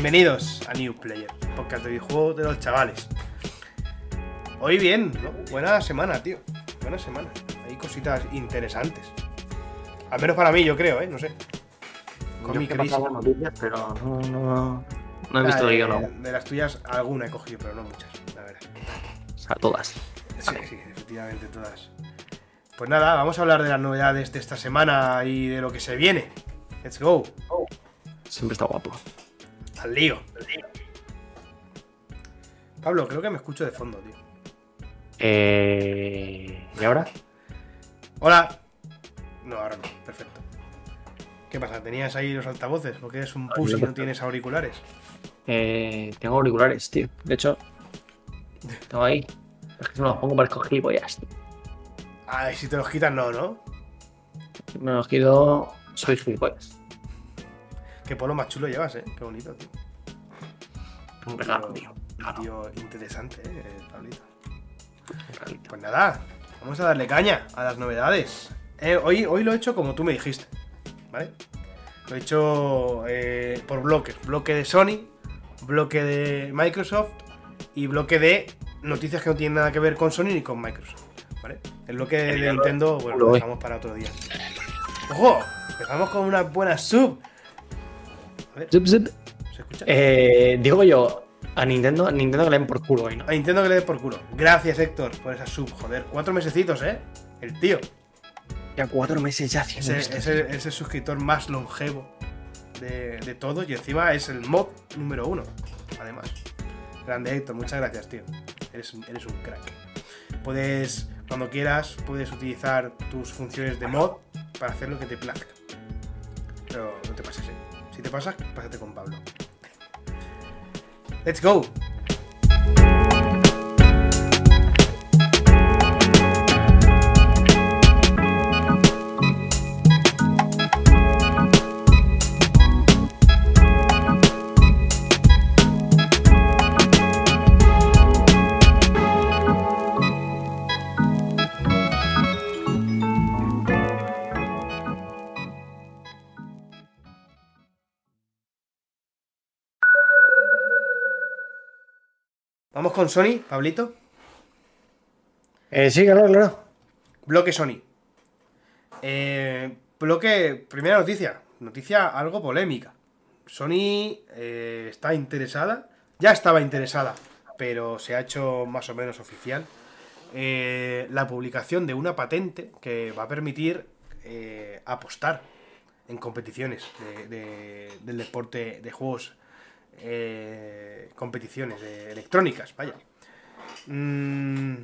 Bienvenidos a New Player, podcast de videojuegos de los chavales. Hoy bien, ¿no? Buena semana, tío. Buena semana. Hay cositas interesantes. Al menos para mí, yo creo, ¿eh? No sé. Con mi crisis. noticias, pero no, no, no he Ah, visto de, yo, no. de las tuyas, alguna he cogido, pero no muchas, la verdad. O sea, todas. Sí, sí, efectivamente, todas. Pues nada, vamos a hablar de las novedades de esta semana y de lo que se viene. Let's go. Siempre está guapo. Al lío. Pablo, creo que me escucho de fondo, tío. Eh... ¿Y ahora? Hola. No, ahora no. Perfecto. ¿Qué pasa? ¿Tenías ahí los altavoces? ¿O que eres un pussy y no tienes auriculares? Eh, tengo auriculares, tío. De hecho, tengo ahí. Es que si me los pongo parezco gilipollas. tío. Ay, si te los quitas, no, ¿no? Si me los quito, soy gilipollas. Qué polo más chulo llevas, ¿eh? Qué bonito, tío. Un regalo, tío. Un Claro, tío interesante, ¿eh? Pablito. un regalito. Pues nada, vamos a darle caña a las novedades. Eh, hoy, hoy lo he hecho como tú me dijiste, ¿vale? Lo he hecho eh, por bloques. Bloque de Sony, bloque de Microsoft y bloque de noticias que no tienen nada que ver con Sony ni con Microsoft, ¿vale? El bloque de, de Nintendo, bueno, lo dejamos para otro día. ¡Ojo! Empezamos con una buena sub. A ver, Zip, zip. ¿se escucha? Eh, digo yo, a Nintendo, a Nintendo que le den por culo hoy, ¿no? A Nintendo que le dé por culo. Gracias, Héctor, por esa sub. Joder, cuatro mesecitos, ¿eh? El tío. Ya cuatro meses ya haciendo Ese, esto. ese- ese suscriptor más longevo de, de todos y encima es el mod número uno, además. Grande Héctor, muchas gracias, tío. Eres, un- eres un crack. Puedes, cuando quieras, puedes utilizar tus funciones de mod para hacer lo que te plazca. Te pasas, pásate con Pablo. Let's go. Con Sony, Pablito. Eh, sí, claro, claro. Bloque Sony. Eh, bloque, primera noticia. Noticia algo polémica. Sony eh, está interesada, ya estaba interesada, pero se ha hecho más o menos oficial. eh, la publicación de una patente que va a permitir eh, apostar en competiciones de- de- del deporte de juegos, eh, competiciones electrónicas, vaya. Mm,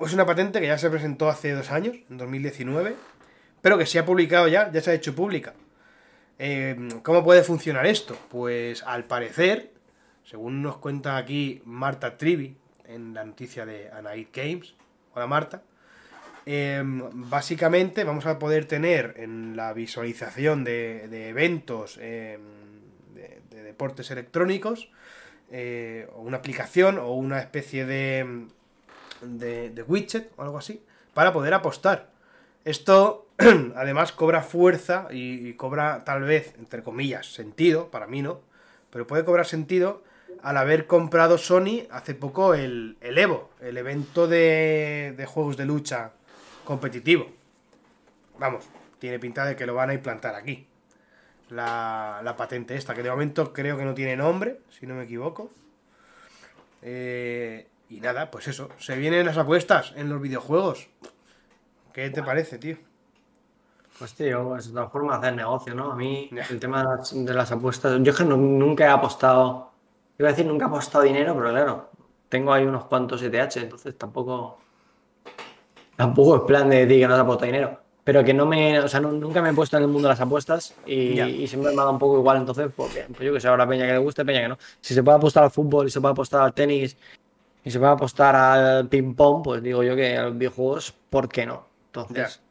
es una patente que ya se presentó hace dos años, en 2019, pero que se ha publicado ya, ya se ha hecho pública. Eh, ¿Cómo puede funcionar esto? Pues al parecer, según nos cuenta aquí Marta Trivi en la noticia de Anait Games, hola Marta, eh, básicamente vamos a poder tener en la visualización de, eventos de deportes electrónicos eh, o una aplicación o una especie de, de, widget o algo así para poder apostar. Esto además cobra fuerza y, y cobra tal vez, entre comillas, sentido, para mí no, pero puede cobrar sentido al haber comprado Sony hace poco el, el Evo, el evento de, de juegos de lucha competitivo. Vamos, tiene pinta de que lo van a implantar aquí. La, la patente esta, que de momento creo que no tiene nombre, si no me equivoco. Eh, y nada, pues eso, se vienen las apuestas en los videojuegos. ¿Qué te parece, tío? Pues tío, es otra forma de hacer negocio, ¿no? A mí el tema de las, de las apuestas, yo es que no- nunca he apostado, iba a decir nunca he apostado dinero, pero claro, tengo ahí unos cuantos ETH, entonces tampoco, tampoco es plan de decir que no se apostado dinero, pero que no me, o sea, no- nunca me he puesto en el mundo de las apuestas y, siempre me ha dado un poco igual, entonces, pues bien, pues yo que sé, ahora peña que le guste, peña que no. Si se puede apostar al fútbol y se puede apostar al tenis y se puede apostar al ping pong, pues digo yo que a los videojuegos, ¿por qué no? Entonces,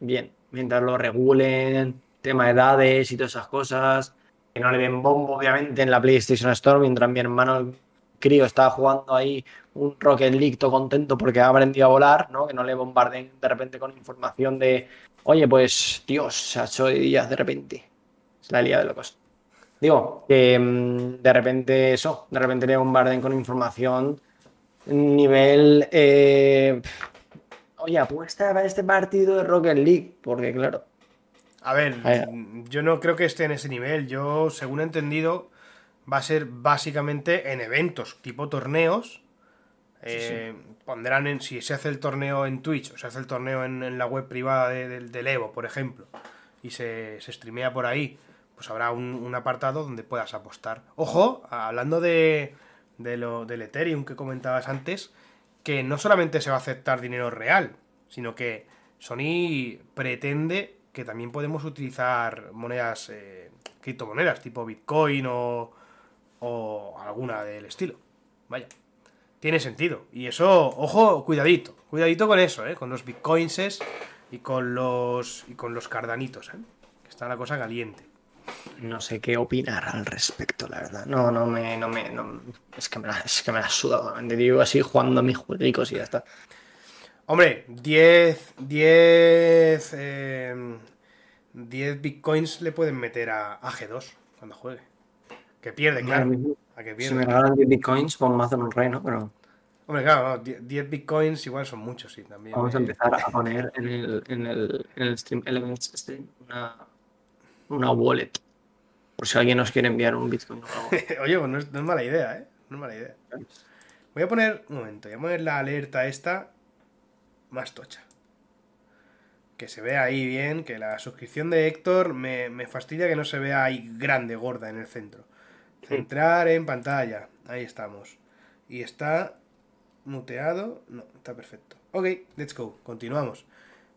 bien, mientras lo regulen, tema de edades y todas esas cosas, que no le den bombo, obviamente, en la PlayStation Store, mientras mi hermano crío estaba jugando ahí un Rocket League todo contento porque ha aprendido a volar, ¿no? Que no le bombarden de repente con información de, oye, pues, Dios, ha hecho de días de repente. Es la lía de locos. Digo, que mm, de repente eso, de repente le bombarden con información nivel... eh, oye, apuesta para este partido de Rocket League, porque claro, A ver, Vaya. yo no creo que esté en ese nivel. Yo, según he entendido, va a ser básicamente en eventos, tipo torneos. Eh, Pondrán en. Si se hace el torneo en Twitch o se hace el torneo en, en la web privada de- del- del Evo, por ejemplo, y se, se streamea por ahí, pues habrá un, un apartado donde puedas apostar. Ojo, hablando de, de lo, del Ethereum que comentabas antes, que no solamente se va a aceptar dinero real, sino que Sony pretende que también podemos utilizar monedas, eh, criptomonedas, tipo Bitcoin o, o alguna del estilo. Vaya, tiene sentido. Y eso, ojo, cuidadito, cuidadito con eso, ¿eh? con los Bitcoinses y con los, y con los cardanitos, ¿eh? que está la cosa caliente. no sé qué opinar al respecto, la verdad. No, no me, no me, no- es que me la, es que me la suda, te digo así jugando a mis jueguitos y ya está. Hombre, 10, 10, eh, 10 bitcoins le pueden meter a, a G2 cuando juegue. Que pierde, claro. A que Si me regalan 10 bitcoins, pues me hacen un rey, ¿no? Pero Hombre, claro, no, 10 10 bitcoins igual son muchos, sí, también. vamos a eh. empezar a poner en el, en el, en el stream, Elements stream, una, una wallet. Por si alguien nos quiere enviar un bitcoin o algo. Oye, pues no es, no es mala idea, ¿eh? No es mala idea. Voy a poner, un momento, voy a poner la alerta esta más tocha. Que se vea ahí bien, que la suscripción de Héctor me, me fastidia que no se vea ahí grande, gorda en el centro. Centrar en pantalla, ahí estamos. Y está muteado, no, está perfecto. Ok, let's go, continuamos.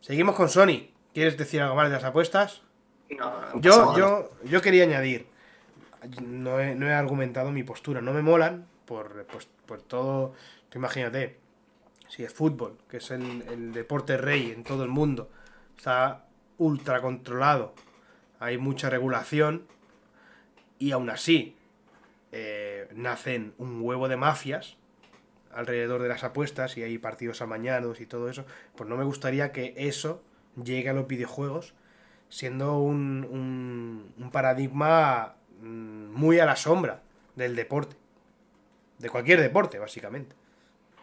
Seguimos con Sony. ¿Quieres decir algo más de las apuestas? No, no Yo, yo, yo quería añadir, no he, no he argumentado mi postura, no me molan por, pues, por todo, tú imagínate, si es fútbol, que es el, el deporte rey en todo el mundo, está ultra controlado, hay mucha regulación y aún así eh, nacen un huevo de mafias alrededor de las apuestas y hay partidos amañados y todo eso, pues no me gustaría que eso llegue a los videojuegos siendo un, un- un paradigma mm, muy a la sombra del deporte. De cualquier deporte, básicamente.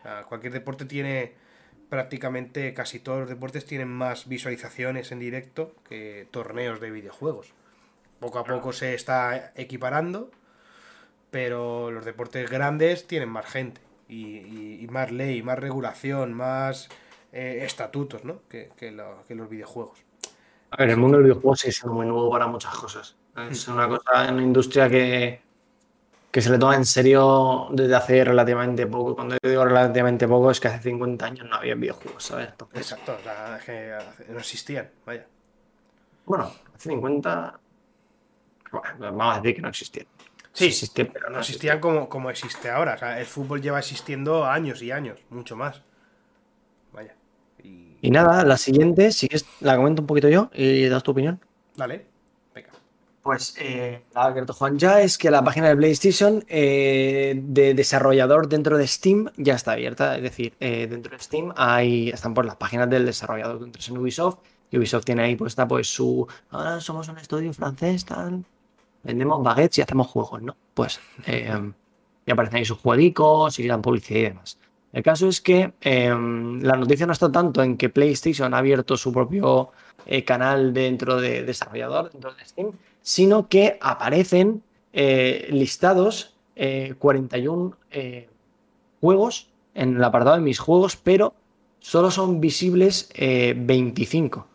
O sea, cualquier deporte tiene prácticamente, casi todos los deportes tienen más visualizaciones en directo que torneos de videojuegos. Poco a poco se está equiparando, pero los deportes grandes tienen más gente y, y- y más ley, más regulación, más eh, estatutos, ¿no? Que, que lo- que los videojuegos. A ver, el mundo del videojuego sí es muy nuevo para muchas cosas. Es una cosa, una industria que, que se le toma en serio desde hace relativamente poco. Cuando yo digo relativamente poco es que hace 50 años no había videojuegos, ¿sabes? Entonces, Exacto, o sea, es que no existían, vaya. bueno, hace 50... Bueno, vamos a decir que no existían. Sí, existían, pero no existían como, como existe ahora. O sea, el fútbol lleva existiendo años y años, mucho más. Vaya. Y... Y nada, la siguiente, si quieres, la comento un poquito yo y das tu opinión. Dale, venga. Pues eh, la que Juan ya es que la página de PlayStation eh, de desarrollador dentro de Steam ya está abierta. Es decir, eh, dentro de Steam hay, están por las páginas del desarrollador. Entras en Ubisoft y Ubisoft tiene ahí puesta pues su. Ahora somos un estudio francés, tal. Vendemos baguettes y hacemos juegos, ¿no? Pues eh, y aparecen ahí sus jueguicos y dan publicidad y demás. El caso es que eh, la noticia no está tanto en que PlayStation ha abierto su propio eh, canal dentro de desarrollador, dentro de Steam, sino que aparecen eh, listados eh, 41 eh, juegos en el apartado de mis juegos, pero solo son visibles eh, 25,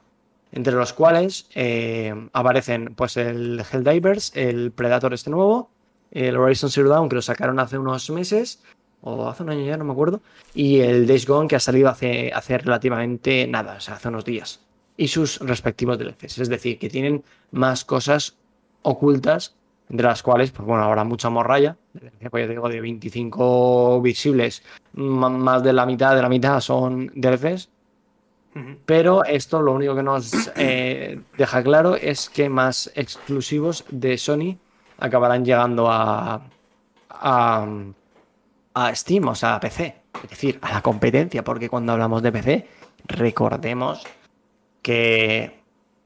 entre los cuales eh, aparecen pues el Helldivers, el Predator este nuevo, el Horizon Zero Dawn que lo sacaron hace unos meses, o hace un año ya, no me acuerdo, y el Days Gone que ha salido hace, hace relativamente nada, o sea, hace unos días, y sus respectivos DLCs, es decir, que tienen más cosas ocultas, entre las cuales, pues bueno, habrá mucha morralla, pues ya digo, de 25 visibles, más de la mitad de la mitad son DLCs, Pero esto lo único que nos eh, deja claro es que más exclusivos de Sony acabarán llegando a, a, a Steam, o sea, a PC. Es decir, a la competencia, porque cuando hablamos de PC, recordemos que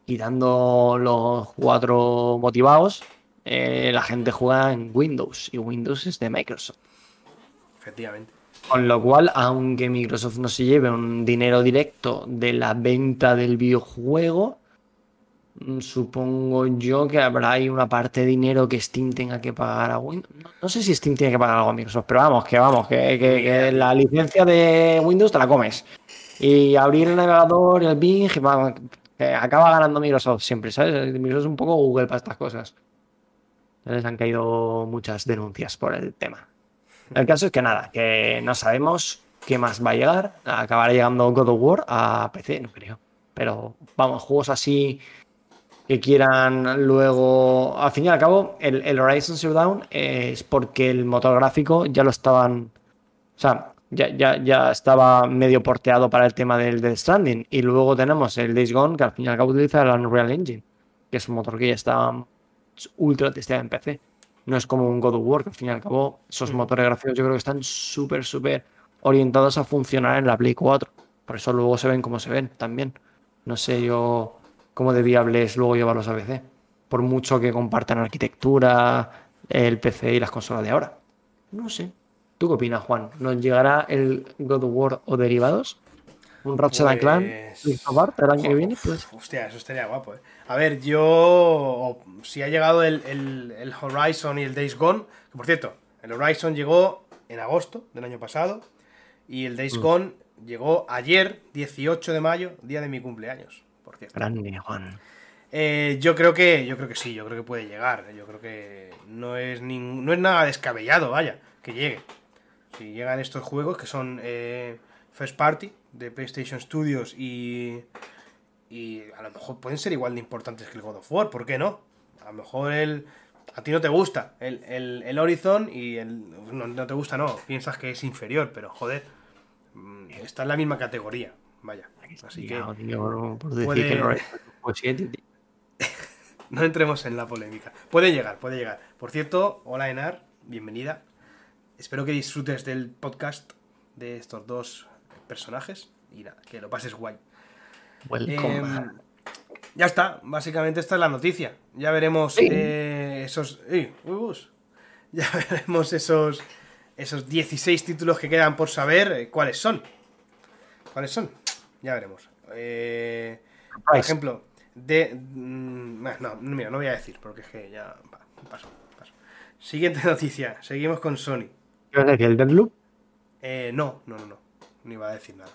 quitando los cuatro motivados, eh, la gente juega en Windows y Windows es de Microsoft. Efectivamente. Con lo cual, aunque Microsoft no se lleve un dinero directo de la venta del videojuego, mm, supongo yo que habrá ahí una parte de dinero que Steam tenga que pagar a Windows. No, no sé si Steam tiene que pagar algo a Microsoft, pero vamos, que vamos, que, la licencia de Windows te la comes. Y abrir el navegador el Bing, acaba ganando Microsoft siempre, ¿sabes? Microsoft es un poco Google para estas cosas. Les han caído muchas denuncias por el tema. El caso es que nada, que no sabemos qué más va a llegar. Acabará llegando God of War a PC, no creo. Pero vamos, juegos así que quieran luego. Al fin y al cabo, el, Horizon Zero Dawn es porque el motor gráfico ya lo estaban. O sea, ya, ya, ya estaba medio porteado para el tema del Death Stranding. Y luego tenemos el Days Gone, que al fin y al cabo utiliza el Unreal Engine, que es un motor que ya está ultra testeado en PC. No es como un God of War, que al fin y al cabo esos Mm. motores gráficos yo creo que están súper, súper orientados a funcionar en la Play 4. Por eso luego se ven como se ven también. No sé yo cómo de viable es luego llevarlos a PC. Por mucho que compartan arquitectura, el PC y las consolas de ahora. No sé. ¿Tú qué opinas, Juan? ¿Nos llegará el God of War o derivados? ¿Un Ratchet? Pues- Apart el año que viene? Pues Hostia, eso estaría guapo, ¿eh? A ver, yo. Si ha llegado el, el- el Horizon y el Days Gone. Que por cierto, el Horizon llegó en agosto del año pasado. Y el Days Gone llegó ayer, 18 de mayo, día de mi cumpleaños, por cierto. grande, Juan. Eh, yo creo que. Yo creo que sí, yo creo que puede llegar. Yo creo que no es nin- no es nada descabellado, vaya, que llegue. Si llegan estos juegos que son eh, First Party de PlayStation Studios y. Y a lo mejor pueden ser igual de importantes que el God of War, ¿por qué no? A lo mejor el. A ti no te gusta el, el, el Horizon y el. No, no te gusta, no. Piensas que es inferior, pero joder. mm, Está en la misma categoría. Vaya. Así que. No entremos en la polémica. Puede llegar, puede llegar. Por cierto, hola Enar, bienvenida. Espero que disfrutes del podcast de estos dos personajes y nada, que lo pases guay. Em, ya está, básicamente esta es la noticia. Ya veremos Sí. eh, esos. Ya veremos esos. Esos 16 títulos que quedan por saber eh, cuáles son. ¿Cuáles son? Ya veremos. Eh, por ejemplo, de. mm, No, no, mira, no voy a decir, porque es que ya. pa- Paso, paso. Siguiente noticia. Seguimos con Sony. ¿Qué vas a decir? ¿El Deadloop? Eh, no, no, no, no. No iba a decir nada.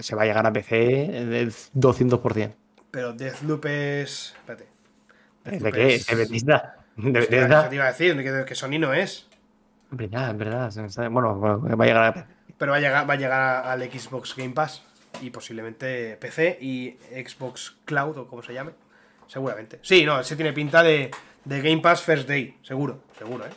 Se va a llegar a PC del 200%. Pero Deathloop es. Espérate. ¿De Deathloop qué? es- ¿De Bethesda? ¿De Bethesda? eso te iba a decir, que, que Sony no es. Es verdad, es verdad. se Bueno, bueno, va a llegar a PC. Pero va a llegar, va a llegar al Xbox Game Pass y posiblemente PC y Xbox Cloud o como se llame. Seguramente. Sí, no, ese tiene pinta de, de Game Pass First Day. Seguro, seguro, ¿eh?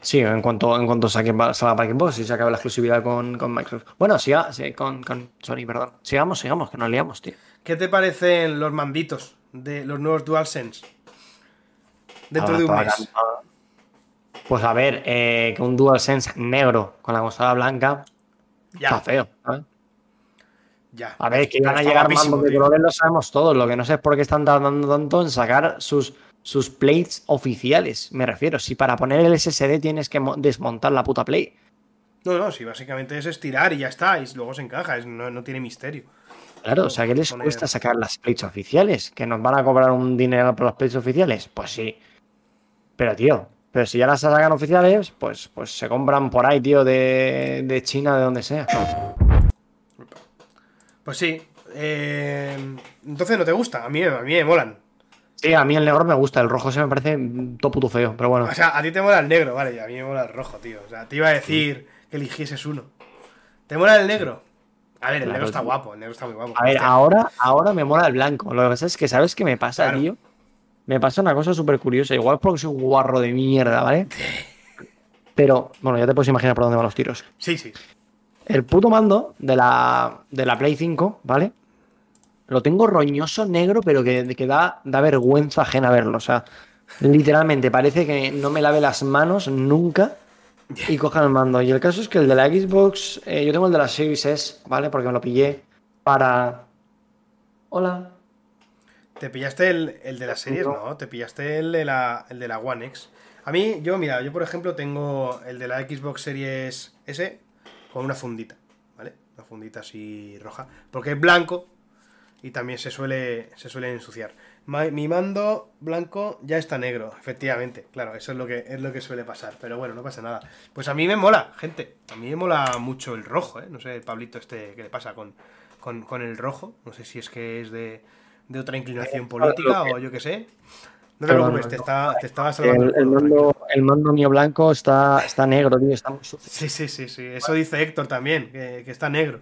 Sí, en cuanto, en cuanto saque, salga para Xbox y se acabe la exclusividad con, con Microsoft. Bueno, siga, sí, con, con Sony, perdón. Sigamos, sigamos, que nos liamos, tío. ¿Qué te parecen los manditos de los nuevos DualSense? Dentro de un está mes. Pues a ver, eh, que un DualSense negro con la consola blanca está Ya, feo. ¿sabes? Ya. A ver, que iban a llegar mandos de colores, lo sabemos todos. Lo que no sé es por qué están tardando tanto en sacar sus, sus plates oficiales. Me refiero, si para poner el SSD tienes que mo- desmontar la puta plate. No, no, sí, básicamente es estirar y ya está. Y luego se encaja, es- no, no tiene misterio. Claro, o sea, ¿qué les Poner- cuesta sacar las plates oficiales? ¿Que nos van a cobrar un dinero por las plates oficiales? Pues sí. Pero, tío, pero si ya las sacan oficiales, pues, pues se compran por ahí, tío, de, de China, de donde sea. Pues sí. eh, entonces no te gusta. A mí, a mí me molan. Sí, a mí el negro me gusta, el rojo se me parece todo puto feo, pero bueno. O sea, a ti te mola el negro, vale, y a mí me mola el rojo, tío. O sea, te iba a decir que eligieses uno. ¿Te mola el negro? A ver, el Claro, negro está tío. guapo, el negro está muy guapo. A ver, Hostia, ahora, ahora me mola el blanco. Lo que pasa es que, ¿sabes qué me pasa, Claro. tío? Me pasa una cosa súper curiosa. Igual porque soy un guarro de mierda, ¿vale? Pero, bueno, ya te puedes imaginar por dónde van los tiros. Sí, sí. El puto mando de la, de la Play 5, ¿vale? Lo tengo roñoso negro, pero que, que da, da vergüenza ajena verlo. O sea, literalmente parece que no me lave las manos nunca y coja el mando. Y el caso es que el de la Xbox, eh, yo tengo el de la Series S, ¿vale? Porque me lo pillé para. Hola. Te pillaste el, el de las series, no, te pillaste el de, la, el de la One X. A mí, yo, mira, yo por ejemplo tengo el de la Xbox Series S con una fundita, ¿vale? Una fundita así roja. Porque es blanco y también se suele, se suele ensuciar. Mi mando blanco ya está negro, efectivamente. Claro, eso es lo que es lo que suele pasar. Pero bueno, no pasa nada. Pues a mí me mola, gente. A mí me mola mucho el rojo, ¿eh? No sé, el Pablito este, ¿qué le pasa con, con, con el rojo? No sé si es que es de, de otra inclinación política o yo qué sé. No te preocupes, te, te estaba salvando El, mando, el mando mío blanco está, está negro, tío, está muy sucio. Sí, sí, sí, sí. Eso dice Héctor también, que, que está negro.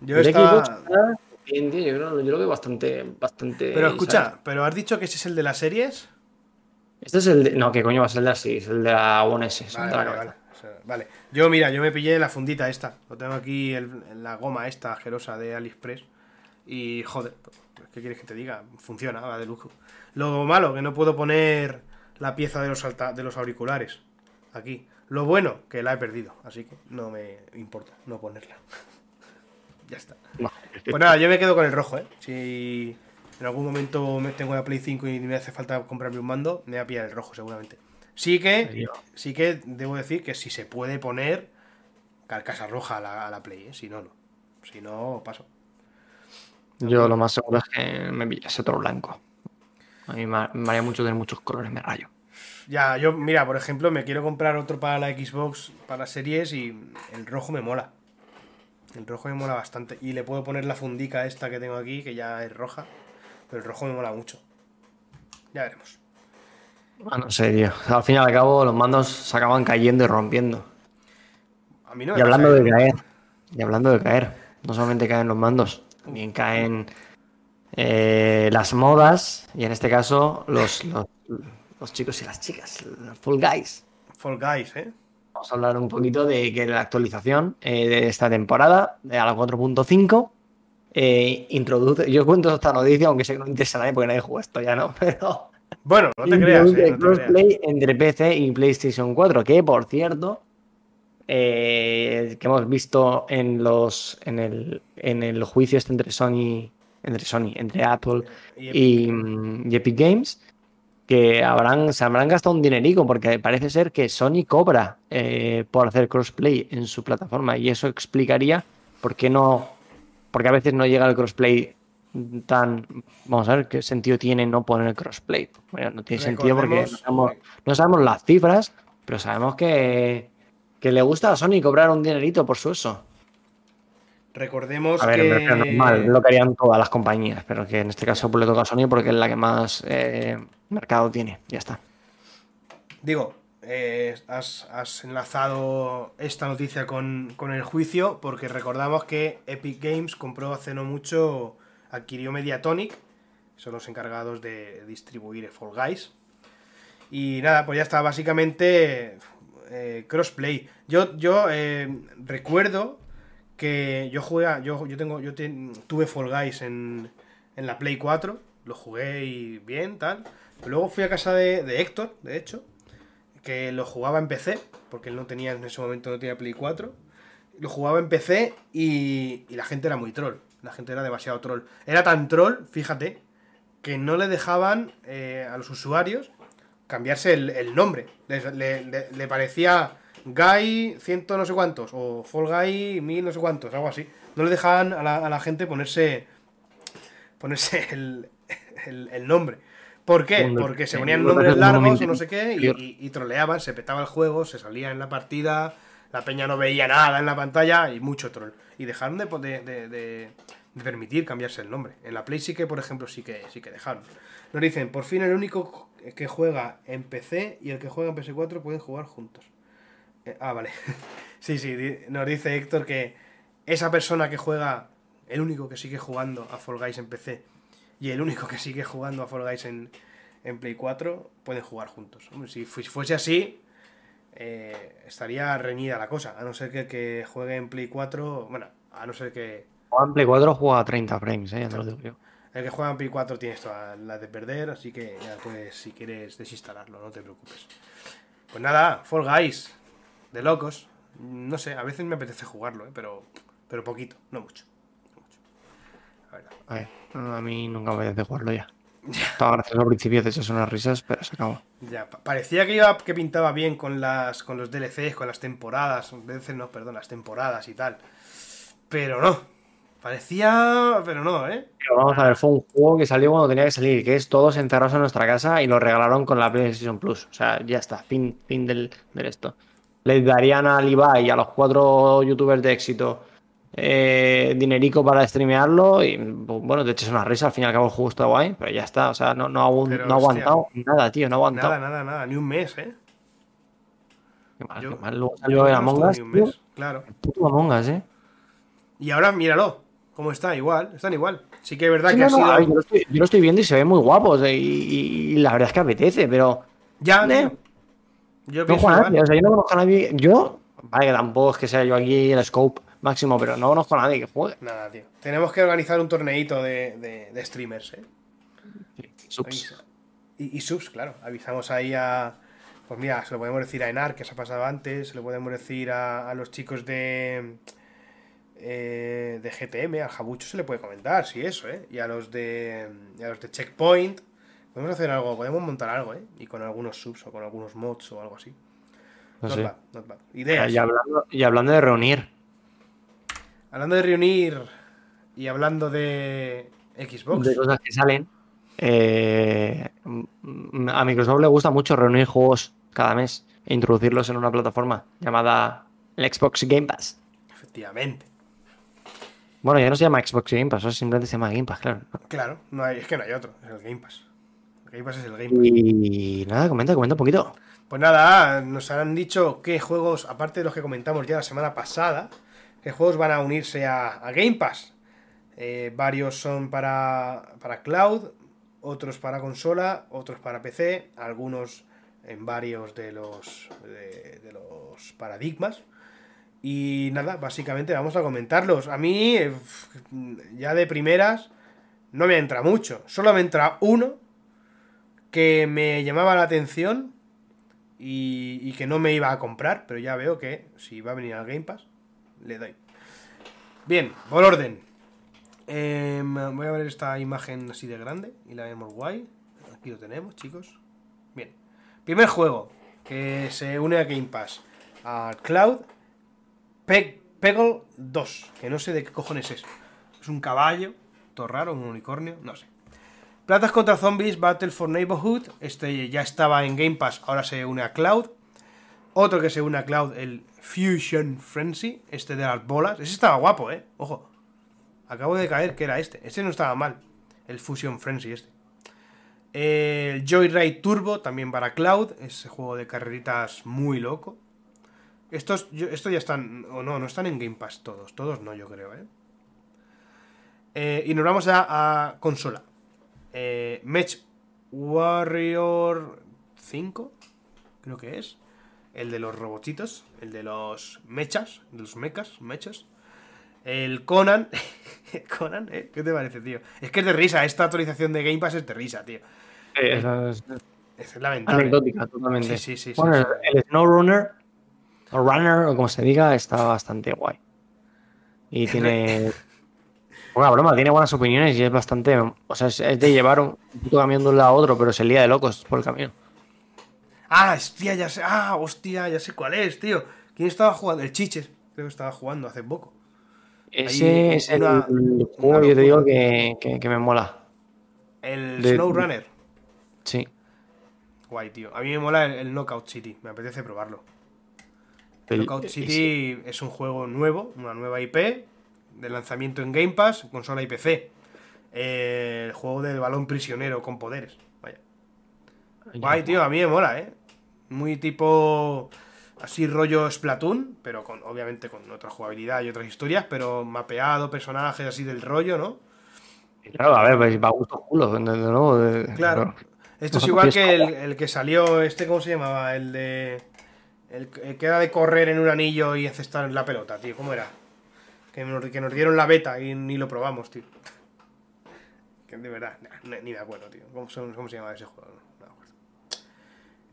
Yo El estaba... Xbox está bien, tío, yo, creo, yo lo veo bastante, bastante. Pero escucha, ¿sabes? pero has dicho que ese es el de las series. Este es el de. No, que coño va a ser el de así, es el de la One S. Vale, vale, vale. O sea, vale. Yo, mira, yo me pillé la fundita esta. Lo tengo aquí, el- la goma esta asquerosa de AliExpress. Y joder, ¿qué quieres que te diga? Funciona, va de lujo. Lo malo, que no puedo poner la pieza de los, alta- de los auriculares aquí. Lo bueno, que la he perdido. Así que no me importa no ponerla. ya está. No, Pues nada, yo me quedo con el rojo, ¿eh? Si en algún momento me tengo la Play 5 y me hace falta comprarme un mando, me voy a pillar el rojo seguramente. Sí que, sí que debo decir que si se puede poner carcasa roja a la, a la Play, ¿eh? Si no, no. Si no, paso. Yo lo más seguro es que me pillase otro blanco. A mí me haría mucho tener muchos colores, me rayo. Ya, yo, mira, por ejemplo, me quiero comprar otro para la Xbox, para series, y el rojo me mola. El rojo me mola bastante. Y le puedo poner la fundica esta que tengo aquí, que ya es roja. Pero el rojo me mola mucho. Ya veremos. Ah, no sé, tío. Al fin y al cabo, los mandos se acaban cayendo y rompiendo. A mí no me Y hablando pasa, de caer, y hablando de caer, no solamente caen los mandos, también caen eh, las modas, y en este caso, los, los, los chicos y las chicas, Full Guys. Fall Guys, ¿eh? Vamos a hablar un poquito de que la actualización eh, de esta temporada, de a la 4.5, eh, introduce. Yo cuento esta noticia, aunque sé que no interesa a nadie porque nadie juega esto ya, ¿no? Pero. Bueno, no te creas, ¿eh? No crossplay entre PC y PlayStation 4, que por cierto, eh, que hemos visto en los en el, en el juicio este entre Sony, entre Sony, entre Apple Y- Epic Games, que habrán, se habrán gastado un dinerico, porque parece ser que Sony cobra eh, por hacer crossplay en su plataforma, y eso explicaría por qué no, porque a veces no llega el crossplay tan, vamos a ver qué sentido tiene no poner crossplay. Bueno, no tiene sentido porque no sabemos, no sabemos las cifras, pero sabemos que, que le gusta a Sony cobrar un dinerito por su uso. Recordemos A ver, que... normal, lo que harían todas las compañías, pero que en este caso pues, le toca a Sony porque es la que más eh, mercado tiene. Ya está. Digo, eh, has, has enlazado esta noticia con, con el juicio porque recordamos que Epic Games compró hace no mucho, adquirió Mediatonic, son los encargados de distribuir Fall Guys. Y nada, pues ya está, básicamente eh, crossplay. Yo, yo recuerdo que yo jugué, yo, yo tengo, yo tuve Fall Guys en, en la Play 4, lo jugué bien, tal. Luego fui a casa de, de Héctor, de hecho, que lo jugaba en PC, porque él no tenía en ese momento no tenía Play 4. Lo jugaba en PC y, y la gente era muy troll. La gente era demasiado troll. Era tan troll, fíjate, que no le dejaban eh, a los usuarios cambiarse el, el nombre. Le- le parecía Guy ciento no sé cuántos, o Fall Guy mil no sé cuántos, algo así. No le dejaban a la, a la gente ponerse ponerse el, el- el nombre. ¿Por qué? Porque se eh, ponían nombres largos o no sé qué y, inferior. y- y troleaban, se petaba el juego, se salía en la partida, la peña no veía nada en la pantalla y mucho troll. Y dejaron de, po- de- de- de- de permitir cambiarse el nombre. En la Play sí que, por ejemplo, sí que, sí que dejaron. Nos dicen, por fin el único que juega en PC y el que juega en PS4 pueden jugar juntos. Eh, ah, vale. sí, sí, di- nos dice Héctor que esa persona que juega, el único que sigue jugando a Fall Guys en PC y el único que sigue jugando a Fall Guys en, en Play 4 pueden jugar juntos. Hombre, si fu- fuese así, eh, estaría reñida la cosa. A no ser que el que juegue en Play 4, bueno, a no ser que Juan Play 4 juega a 30 frames, eh, ya te lo digo yo. el que juega en Play 4 tienes todas las de perder, así que ya puedes, si quieres, desinstalarlo, no te preocupes. Pues nada, Fall Guys, de locos. No sé, a veces me apetece jugarlo, ¿eh? pero, pero poquito, no mucho. no. A ver, a mí nunca me apetece jugarlo ya. Estaba gracioso al principio, de echas unas risas, pero se acabó. Ya, pa- parecía que iba que pintaba bien con las con los DLCs, con las temporadas, DLCs no, perdón, las temporadas y tal. Pero no. Parecía, pero no, ¿eh? Pero vamos a ver, fue un juego que salió cuando tenía que salir, que es todos encerrados en nuestra casa y lo regalaron con la PlayStation Plus. O sea, ya está, fin, fin del, del esto. Le darían al Ibai y a los cuatro youtubers de éxito eh, dinerico para streamearlo y pues, bueno, te echas una risa, al fin y al cabo el juego está guay, pero ya está, o sea, no, no, Pero, no ha hostia. aguantado nada, tío, no ha aguantado. Nada, nada, nada, ni un mes, ¿eh? Qué mal, Yo- qué mal. Luego salió el Among Us, claro. Puto Among Us, eh. Y ahora míralo, cómo está, igual, están igual. Sí que es verdad Sí, que no, ha sido. a ver, yo, lo estoy, yo lo estoy viendo y se ve muy guapo, o sea, y, y- y la verdad es que apetece, pero Ya, Eh. Yo no pienso conozco a igual. nadie, o sea, yo no conozco a nadie. Yo, vale, que tampoco es que sea yo aquí el scope máximo, pero no conozco a nadie que juegue. Nada, tío. Tenemos que organizar un torneito de, de- de streamers, ¿eh? Subs. Y, y subs, claro. Avisamos ahí a. Pues mira, se lo podemos decir a Enar, que se ha pasado antes. Se lo podemos decir a, a los chicos de. eh, de GTM, al Jabucho se le puede comentar, sí, eso, ¿eh? Y a los de. y a los de Checkpoint. Podemos hacer algo, podemos montar algo, ¿eh? Y con algunos subs o con algunos mods o algo así. No Not bad, not bad. Ideas. Y hablando, y hablando de reunir, Hablando de reunir y hablando de Xbox. de cosas que salen, eh, a Microsoft le gusta mucho reunir juegos cada mes e introducirlos en una plataforma llamada el Xbox Game Pass. Efectivamente. Bueno, ya no se llama Xbox Game Pass, simplemente se llama Game Pass, claro. Claro, no hay, es que no hay otro, es el Game Pass. Game Pass es el Game Pass. Y nada, comenta, comenta un poquito. Pues nada, nos han dicho qué juegos, aparte de los que comentamos ya la semana pasada, qué juegos van a unirse a, a Game Pass. Eh, varios son para, para cloud, otros para consola, otros para PC, algunos en varios de los, de, de los paradigmas. Y nada, básicamente vamos a comentarlos. A mí, eh, ya de primeras, no me entra mucho. Solo me entra uno que me llamaba la atención y, que no me iba a comprar, pero ya veo que si va a venir al Game Pass, le doy. Bien, por orden. Em, voy a ver esta imagen así de grande y la vemos guay. Aquí lo tenemos, chicos. Bien. Primer juego que se une a Game Pass. Al Cloud. Peg Peggle 2. Que no sé de qué cojones es. Es un caballo. Todo raro, un unicornio. No sé. Platas contra Zombies Battle for Neighborhood. Este ya estaba en Game Pass, ahora se une a Cloud. Otro que se une a Cloud, el Fusion Frenzy. Este de las bolas. Ese estaba guapo, eh. Ojo. Acabo de caer que era este. Este no estaba mal. El Fusion Frenzy este. El Joyride Turbo, también para Cloud. Ese juego de carreritas muy loco. Estos, estos ya están. O no, no están en Game Pass todos. Todos no, yo creo, eh. Eh, y nos vamos a consola. Eh, Match Warrior 5, creo que es. El de los robotitos, el de los mechas, de los mechas, mechas. El Conan. Conan, ¿eh? ¿Qué te parece, tío? Es que es de risa, esta actualización de Game Pass es de risa, tío. Esa es Es lamentable. anecdótica totalmente. Sí, sí, sí, sí, bueno, sí. el SnowRunner, o Runner, o como se diga, está bastante guay. Y tiene. Poca broma, tiene buenas opiniones y es bastante. O sea, es, de llevar un puto camión de un lado a otro, pero se lía de locos por el camino. Ah, hostia, ya sé. Ah, hostia, ya sé cuál es, tío. ¿Quién estaba jugando? El Chiches, creo que estaba jugando hace poco. Ese es el, una- juego, una yo te digo, que, que- que me mola. El De- SnowRunner. Sí. Guay, tío. A mí me mola el, el Knockout City. Me apetece probarlo. El- Knockout City es un juego nuevo, una nueva IP de lanzamiento en Game Pass, consola y PC. Eh, el juego del balón prisionero con poderes. Vaya. Guay, tío, a mí me mola, ¿eh? Muy tipo. Así rollo Splatoon, pero con obviamente con otra jugabilidad y otras historias, pero mapeado, personajes así del rollo, ¿no? Claro, a ver, pues va a gusto culo. De, nuevo, de- Claro. Esto es igual que el, el que salió, este, ¿cómo se llamaba? El de. El, que- el que era de correr en un anillo y encestar la pelota, tío. ¿Cómo era? Que nos, que nos dieron la beta y ni lo probamos, tío. Que de verdad, nah, ni, me acuerdo, tío. ¿Cómo, se- cómo se llamaba ese juego? No, me acuerdo.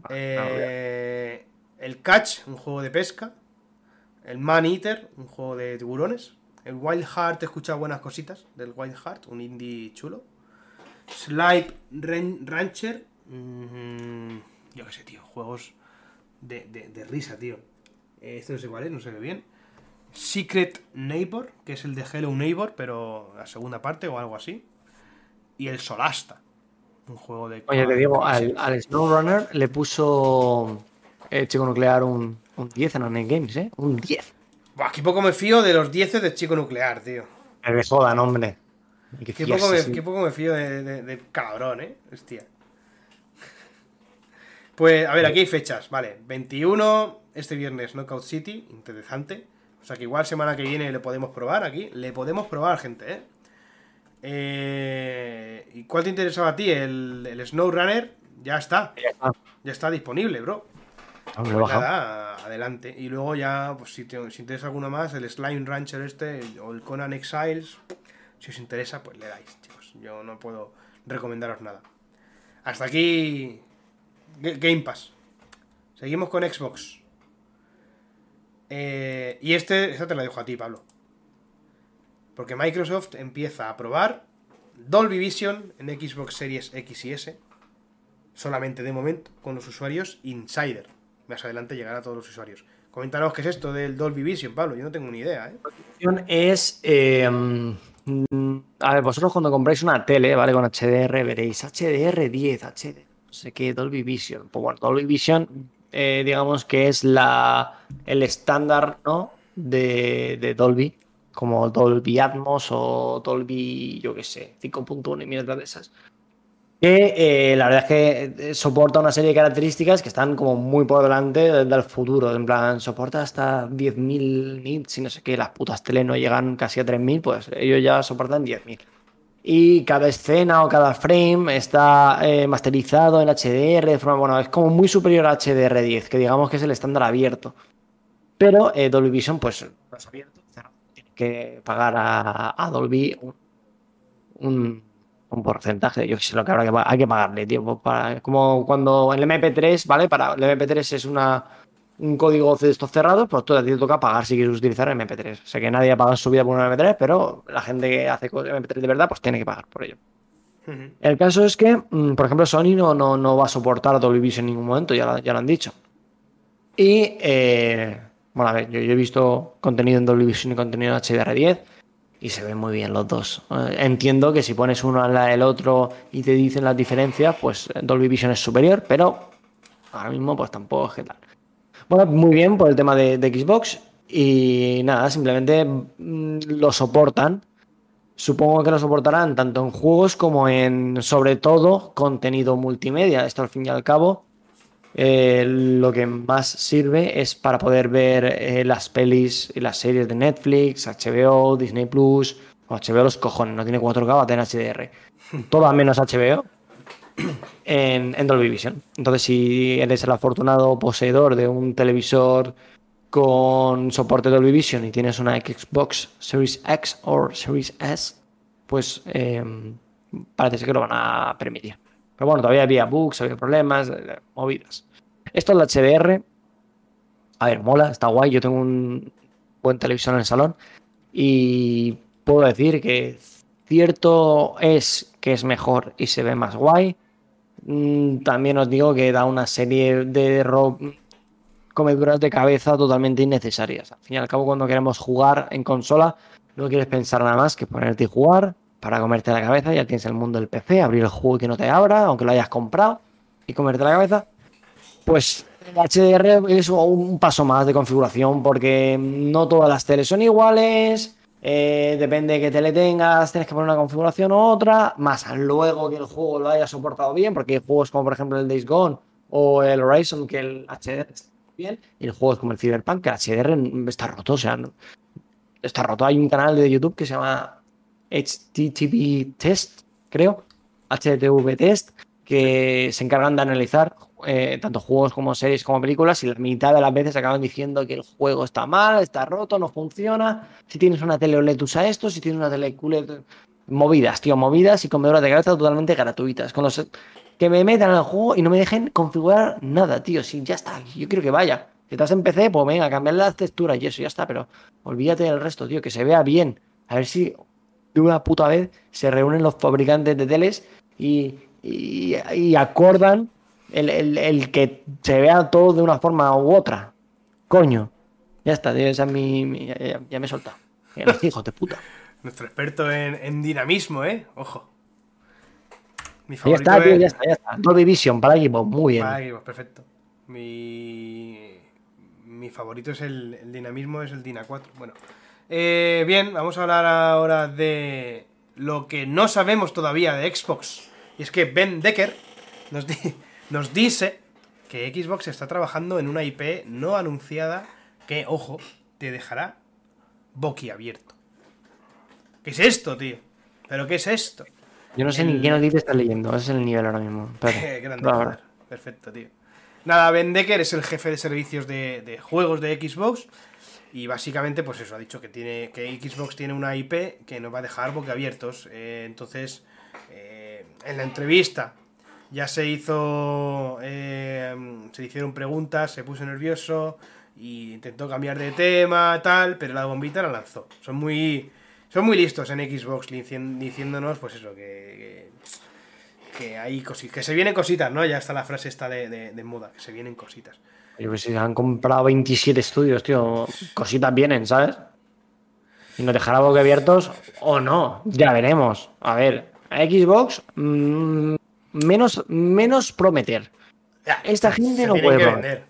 Eh, el Catch, un juego de pesca. El Man Eater, un juego de tiburones. El Wild Heart, he escuchado buenas cositas del Wild Heart, un indie chulo. Slipe Rancher. Mm, yo qué sé, tío. Juegos de, de, risa, tío. Eh, esto no sé cuál es, no sé qué bien. Secret Neighbor, que es el de Hello Neighbor, pero la segunda parte o algo así. Y el Solasta. Un juego de. Oye, te digo, al, al SnowRunner le puso el Chico Nuclear un, un 10 en Online Games, ¿eh? Un 10. Buah, qué poco me fío de los 10 de Chico Nuclear, tío. Me jodan, hombre. Qué, poco me, qué, poco me, fío de, cabrón, ¿eh? Hostia. Pues, a ver, aquí hay fechas, vale. 21, este viernes Knockout City, interesante. O sea que igual semana que viene le podemos probar aquí. Le podemos probar, gente, ¿eh? eh ¿Y cuál te interesaba a ti? El, el SnowRunner ya está. Ya está. Ya está disponible, bro. Ah, pues adelante. Y luego ya, pues si te interesa alguno más, el Slime Rancher este o el Conan Exiles, si os interesa, pues le dais, chicos. Yo no puedo recomendaros nada. Hasta aquí Game Pass. Seguimos con Xbox. Eh, y este, esta te la dejo a ti, Pablo. Porque Microsoft empieza a probar Dolby Vision en Xbox Series X y S. Solamente de momento, con los usuarios Insider más adelante llegará a todos los usuarios. Comentaros qué es esto del Dolby Vision, Pablo, yo no tengo ni idea. ¿eh? Es, eh, mm, a ver, vosotros cuando compráis una tele, ¿vale? Con HDR veréis HDR10, HD, no sé qué, Dolby Vision. Pues bueno, Dolby Vision, eh, digamos que es la, el estándar, ¿no? De, de Dolby, como Dolby Atmos o Dolby, yo qué sé, 5.1 y mierdas de esas que eh, la verdad es que eh, soporta una serie de características que están como muy por delante del, futuro. En plan, soporta hasta 10.000 nits y no sé qué, las putas tele no llegan casi a 3.000, pues ellos ya soportan 10.000. Y cada escena o cada frame está eh, masterizado en HDR de forma, bueno, es como muy superior a HDR10, que digamos que es el estándar abierto. Pero Dolby Vision, pues no es abierto, tienes que pagar a, Dolby un un porcentaje, yo sé lo que habrá que hay que pagarle, tío. Pues para, como cuando el MP3, ¿vale? Para el MP3 es una, un código de estos cerrados, pues todo a ti te toca pagar si quieres utilizar el MP3. Sé que nadie ha pagado su vida por un MP3, pero la gente que hace MP3 de verdad, pues tiene que pagar por ello. El caso es que, mm, por ejemplo, Sony no, no, no va a soportar Dolby Vision en ningún momento, ya, ya lo han dicho. Y, eh, bueno, a ver, yo, yo, he visto contenido en Dolby Vision y contenido en HDR10 y se ven muy bien los dos. Eh, entiendo que si pones uno al lado del otro y te dicen las diferencias, pues Dolby Vision es superior, pero ahora mismo pues tampoco es que tal. Bueno, muy bien por el tema de, Xbox y nada, simplemente mm, lo soportan. Supongo que lo soportarán tanto en juegos como en, sobre todo, contenido multimedia. Esto al fin y al cabo eh, lo que más sirve es para poder ver eh, las pelis y las series de Netflix, HBO, Disney Plus, o HBO los cojones, no tiene 4K, va a tener HDR. Todo menos HBO en, Dolby Vision. Entonces, si eres el afortunado poseedor de un televisor con soporte Dolby Vision y tienes una Xbox Series X o Series S, pues eh, parece que lo van a permitir. Pero bueno, todavía había bugs, había problemas, eh, movidas. Esto es el HDR. A ver, mola, está guay. Yo tengo un buen televisor en el salón. Y puedo decir que cierto es que es mejor y se ve más guay. Mm, también os digo que da una serie de comeduras de cabeza totalmente innecesarias. Al fin y al cabo, cuando queremos jugar en consola, no quieres pensar nada más que ponerte y jugar, para comerte la cabeza, ya tienes el mundo del PC, abrir el juego que no te abra, aunque lo hayas comprado, y comerte la cabeza. Pues el HDR es un paso más de configuración, porque no todas las teles son iguales, eh, depende de qué tele tengas, tienes que poner una configuración u otra, más luego que el juego lo haya soportado bien, porque hay juegos como por ejemplo el Days Gone o el Horizon, que el HDR está bien, y el juego es como el Cyberpunk, que el HDR está roto, o sea, está roto. Hay un canal de YouTube que se llama HTTP Test, creo, HTV Test, que se encargan de analizar eh, tanto juegos como series como películas y la mitad de las veces acaban diciendo que el juego está mal, está roto, no funciona. Si tienes una tele OLED usa esto, si tienes una tele QLED movidas, tío, movidas y comedoras de cabeza totalmente gratuitas. Con los que me metan al juego y no me dejen configurar nada, tío. Si ya está, yo quiero que vaya. Si estás en PC, pues venga, cambiar las texturas y eso, ya está, pero olvídate del resto, tío, que se vea bien. A ver si de una puta vez se reúnen los fabricantes de teles y, y- y acordan el, el- el que se vea todo de una forma u otra. Coño. Ya está, tío, esa es mi. mi- ya, me he soltado. Los hijos de puta. Nuestro experto en, en dinamismo, ¿eh? Ojo. Mi Ya favorito está, tío, es- ya está, ya está. Dolby Vision para equipo, muy bien. Para equipos, perfecto. Mi, mi favorito es el, el dinamismo, es el Dina 4. Bueno, Eh, bien, vamos a hablar ahora de lo que no sabemos todavía de Xbox. Y es que Ben Decker nos, di- nos dice que Xbox está trabajando en una IP no anunciada que, ojo, te dejará boquiabierto. ¿Qué es esto, tío? ¿Pero qué es esto? Yo no sé el- ni qué noticia estás leyendo, ese es el nivel ahora mismo. Grande. Perfecto, tío. Nada, Ben Decker es el jefe de servicios de, de juegos de Xbox. Y básicamente, pues eso, ha dicho que tiene que Xbox tiene una IP que nos va a dejar boquiabiertos. Eh, entonces, eh, en la entrevista ya se hizo. eh, se hicieron preguntas, se puso nervioso. Y intentó cambiar de tema, tal, pero la bombita la lanzó. Son muy. Son muy listos en Xbox diciéndonos, pues eso, que- que hay cositas, que se vienen cositas, ¿no? Ya está la frase esta de, de, moda, que se vienen cositas. Yo que sé, han comprado 27 estudios, tío. Cositas vienen, ¿sabes? Y nos dejará boquiabiertos o no. Ya veremos. A ver, Xbox, mm, menos, menos prometer. Ya, Esta gente no puede prometer. vender.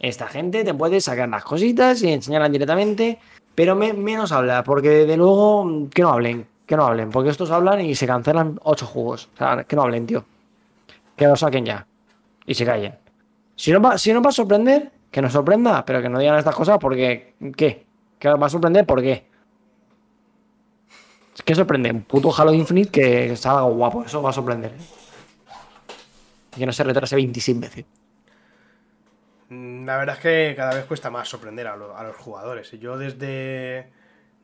Esta gente te puede sacar las cositas y enseñarlas directamente, pero me- menos hablar, porque de luego mm, que no hablen, que no hablen, porque estos hablan y se cancelan ocho juegos. O sea, que no hablen, tío. Que lo saquen ya. Y se callen. Si no va, si no va a sorprender, que nos sorprenda, pero que no digan estas cosas porque. ¿Qué? ¿Que va a sorprender? ¿Por qué? Es que sorprende. Un puto Halo Infinite que salga guapo. Eso va a sorprender. ¿eh? Y que no se retrase 26 veces. La verdad es que cada vez cuesta más sorprender a, lo- a los jugadores. Y Yo desde,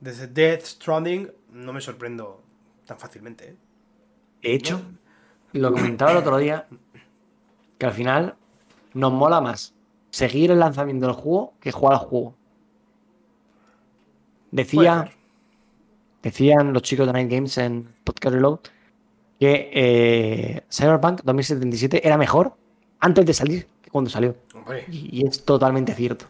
desde Death Stranding no me sorprendo tan fácilmente. ¿eh? De hecho, lo comentaba el otro día, que al final nos mola más seguir el lanzamiento del juego que jugar al juego. Decía, decían los chicos de Night Games en Podcast Reload que eh, Cyberpunk 2077 era mejor antes de salir que cuando salió. Hombre, Y, es totalmente cierto.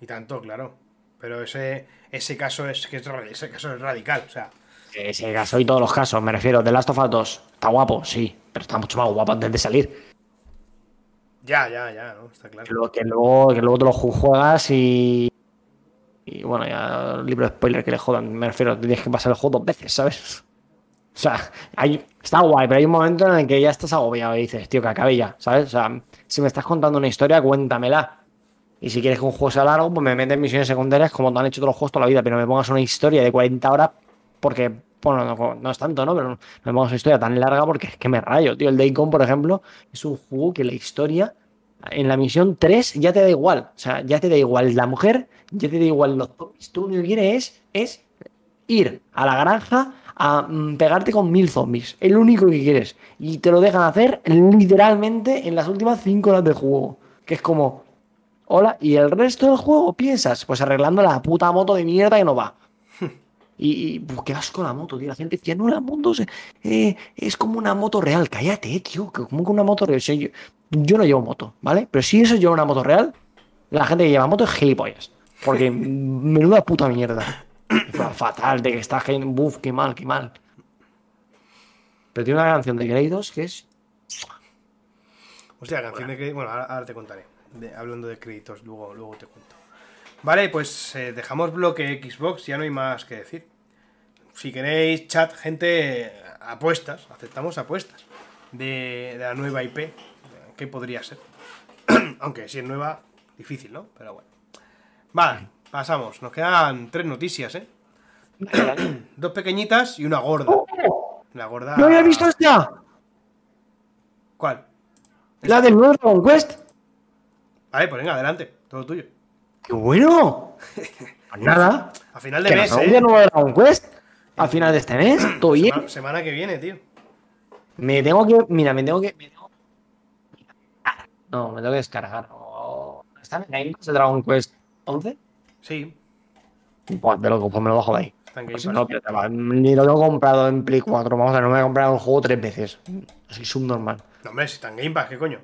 y tanto, claro. Pero ese, ese caso es que es, ese caso es radical. O sea, Ese caso y todos los casos, me refiero. The Last of Us 2 está guapo, sí, pero está mucho más guapo antes de salir. ya, ya, ya, ¿no? Está claro. Que luego, que luego, que luego te lo ju- juegas y. Y bueno, ya libro de spoiler que le jodan. Me refiero, tienes que pasar el juego dos veces, ¿sabes? O sea, hay, está guay, pero hay un momento en el que ya estás agobiado y dices, tío, que acabe ya, ¿sabes? O sea, si me estás contando una historia, cuéntamela. Y si quieres que un juego sea largo, pues me metes misiones secundarias como te han hecho todos los juegos toda la vida, pero no me pongas una historia de 40 horas porque, bueno, no, no es tanto, ¿no? Pero no me pongas una historia tan larga porque es que me rayo, tío. El Daycon, por ejemplo, es un juego que la historia en la misión 3 ya te da igual. O sea, ya te da igual la mujer, ya te da igual los zombies. Tú lo que quieres es, es ir a la granja a mm, pegarte con mil zombies. Es lo único que quieres. Y te lo dejan hacer literalmente en las últimas 5 horas de juego. Que es como, hola, y el resto del juego piensas, pues arreglando la puta moto de mierda que no va. Y, y pues, qué asco la moto, tío. La gente decía, no, la moto se- eh, es como una moto real. Cállate, eh, tío. que Como que una moto real. Yo, yo no llevo moto, ¿vale? Pero si eso lleva una moto real, la gente que lleva moto es gilipollas. Porque menuda puta mierda. Fa- Fatal, de que está gente. Buf, qué mal, qué mal. Pero tiene una canción de créditos que es. Hostia, canción de créditos. Bueno, ahora, ahora te contaré. De- hablando de créditos, luego, luego te cuento. Vale, pues eh, dejamos bloque Xbox, ya no hay más que decir. Si queréis chat, gente, apuestas, aceptamos apuestas de, de la nueva IP. ¿Qué podría ser? Aunque si es nueva, difícil, ¿no? Pero bueno. Vale, pasamos. Nos quedan tres noticias, ¿eh? Dos pequeñitas y una gorda. La gorda. ¡No había visto esta! ¿Cuál? La del nuevo Dragon Quest. Vale, pues venga, adelante. Todo tuyo. ¡Qué bueno! Pues nada. A final de mes, ¿eh? nuevo Dragon Quest. Al final de este mes. Todo bien. Semana, semana que viene, tío. Me tengo que. Mira, me tengo que. me tengo- No, me tengo que descargar. Oh, ¿Está en el Dragon Quest 11? Sí. Pues de loco, pues me lo bajo de ahí. Pues no, ni lo tengo comprado en Play 4. Vamos a ver, no me he comprado el juego tres veces. Soy subnormal. No, hombre, si está en Game Pass, ¿qué coño?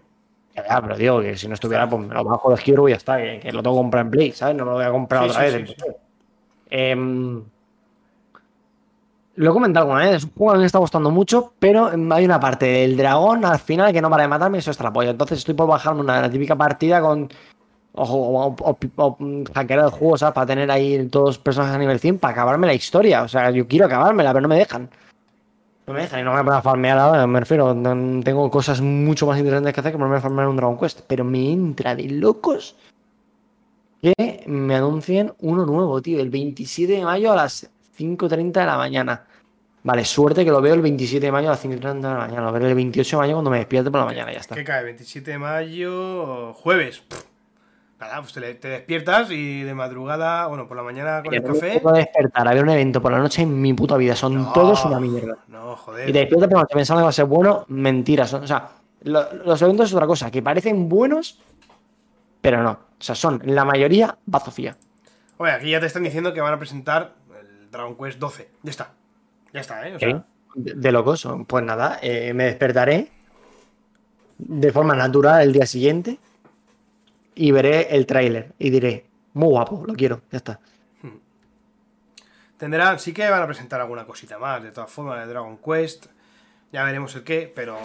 Ya, ya, pero digo que si no estuviera, pues me lo bajo de Hero y ya está. Que, que lo tengo que comprar en Play, ¿sabes? No me lo voy a comprar Sí, otra sí, vez. sí. Em, lo he comentado alguna vez, es un juego que me está gustando mucho, pero hay una parte del dragón al final que no para de matarme y eso está la polla. Entonces estoy por bajarme una típica partida con. O, o, o, mm, hackear el juego, ¿sabes? Para tener ahí todos personajes a nivel 100, para acabarme la historia. O sea, yo quiero acabármela, pero no me dejan. No me dejan y no me voy a farmear ahora, me refiero. Tengo cosas mucho más interesantes que hacer que ponerme a farmear un Dragon Quest. Pero me entra de locos que me anuncien uno nuevo, tío. El 27 de mayo a las 5.30 de la mañana. Vale, suerte que lo veo el 27 de mayo a las 5.30 de la mañana. Lo veré el 28 de mayo cuando me despierte por la mañana, ya está. ¿Qué cae? 27 de mayo, jueves. Nada, pues te, despiertas y de madrugada, bueno, por la mañana con el no me café. puedo despertar a ver un evento por la noche en mi puta vida. Son No, todos una mierda. No, Y joder. te despiertas pensando que va a ser bueno, mentiras. O sea, lo- los eventos es otra cosa, que parecen buenos, pero no. O sea, son la mayoría bazofía. Oye, aquí ya te están diciendo que van a presentar el Dragon Quest 12. Ya está. Ya está, ¿eh? O sea, De, de locos. Pues nada, eh, me despertaré de forma natural el día siguiente y veré el tráiler y diré, muy guapo, lo quiero, ya está. tendrán, sí que van a presentar alguna cosita más, de todas formas, de Dragon Quest. Ya veremos el qué, pero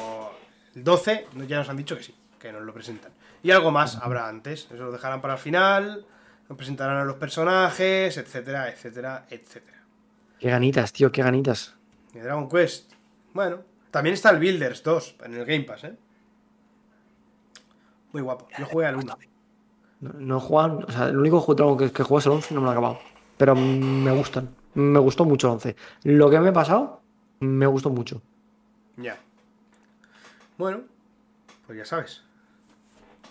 el 12 ya nos han dicho que sí, que nos lo presentan. Y algo más habrá antes, eso lo dejarán para el final, nos presentarán a los personajes, etcétera, etcétera, etcétera. Qué ganitas, tío, qué ganitas. Y Dragon Quest, bueno, también está el Builders 2 en el Game Pass, ¿eh? Muy guapo, yo jugué al 1. No, no juegan, o sea, el único juego que, que juego es el 11 y no me lo he acabado. Pero me gustan. Me gustó mucho el 11. Lo que me he pasado, me gustó mucho. Ya. Bueno, pues ya sabes.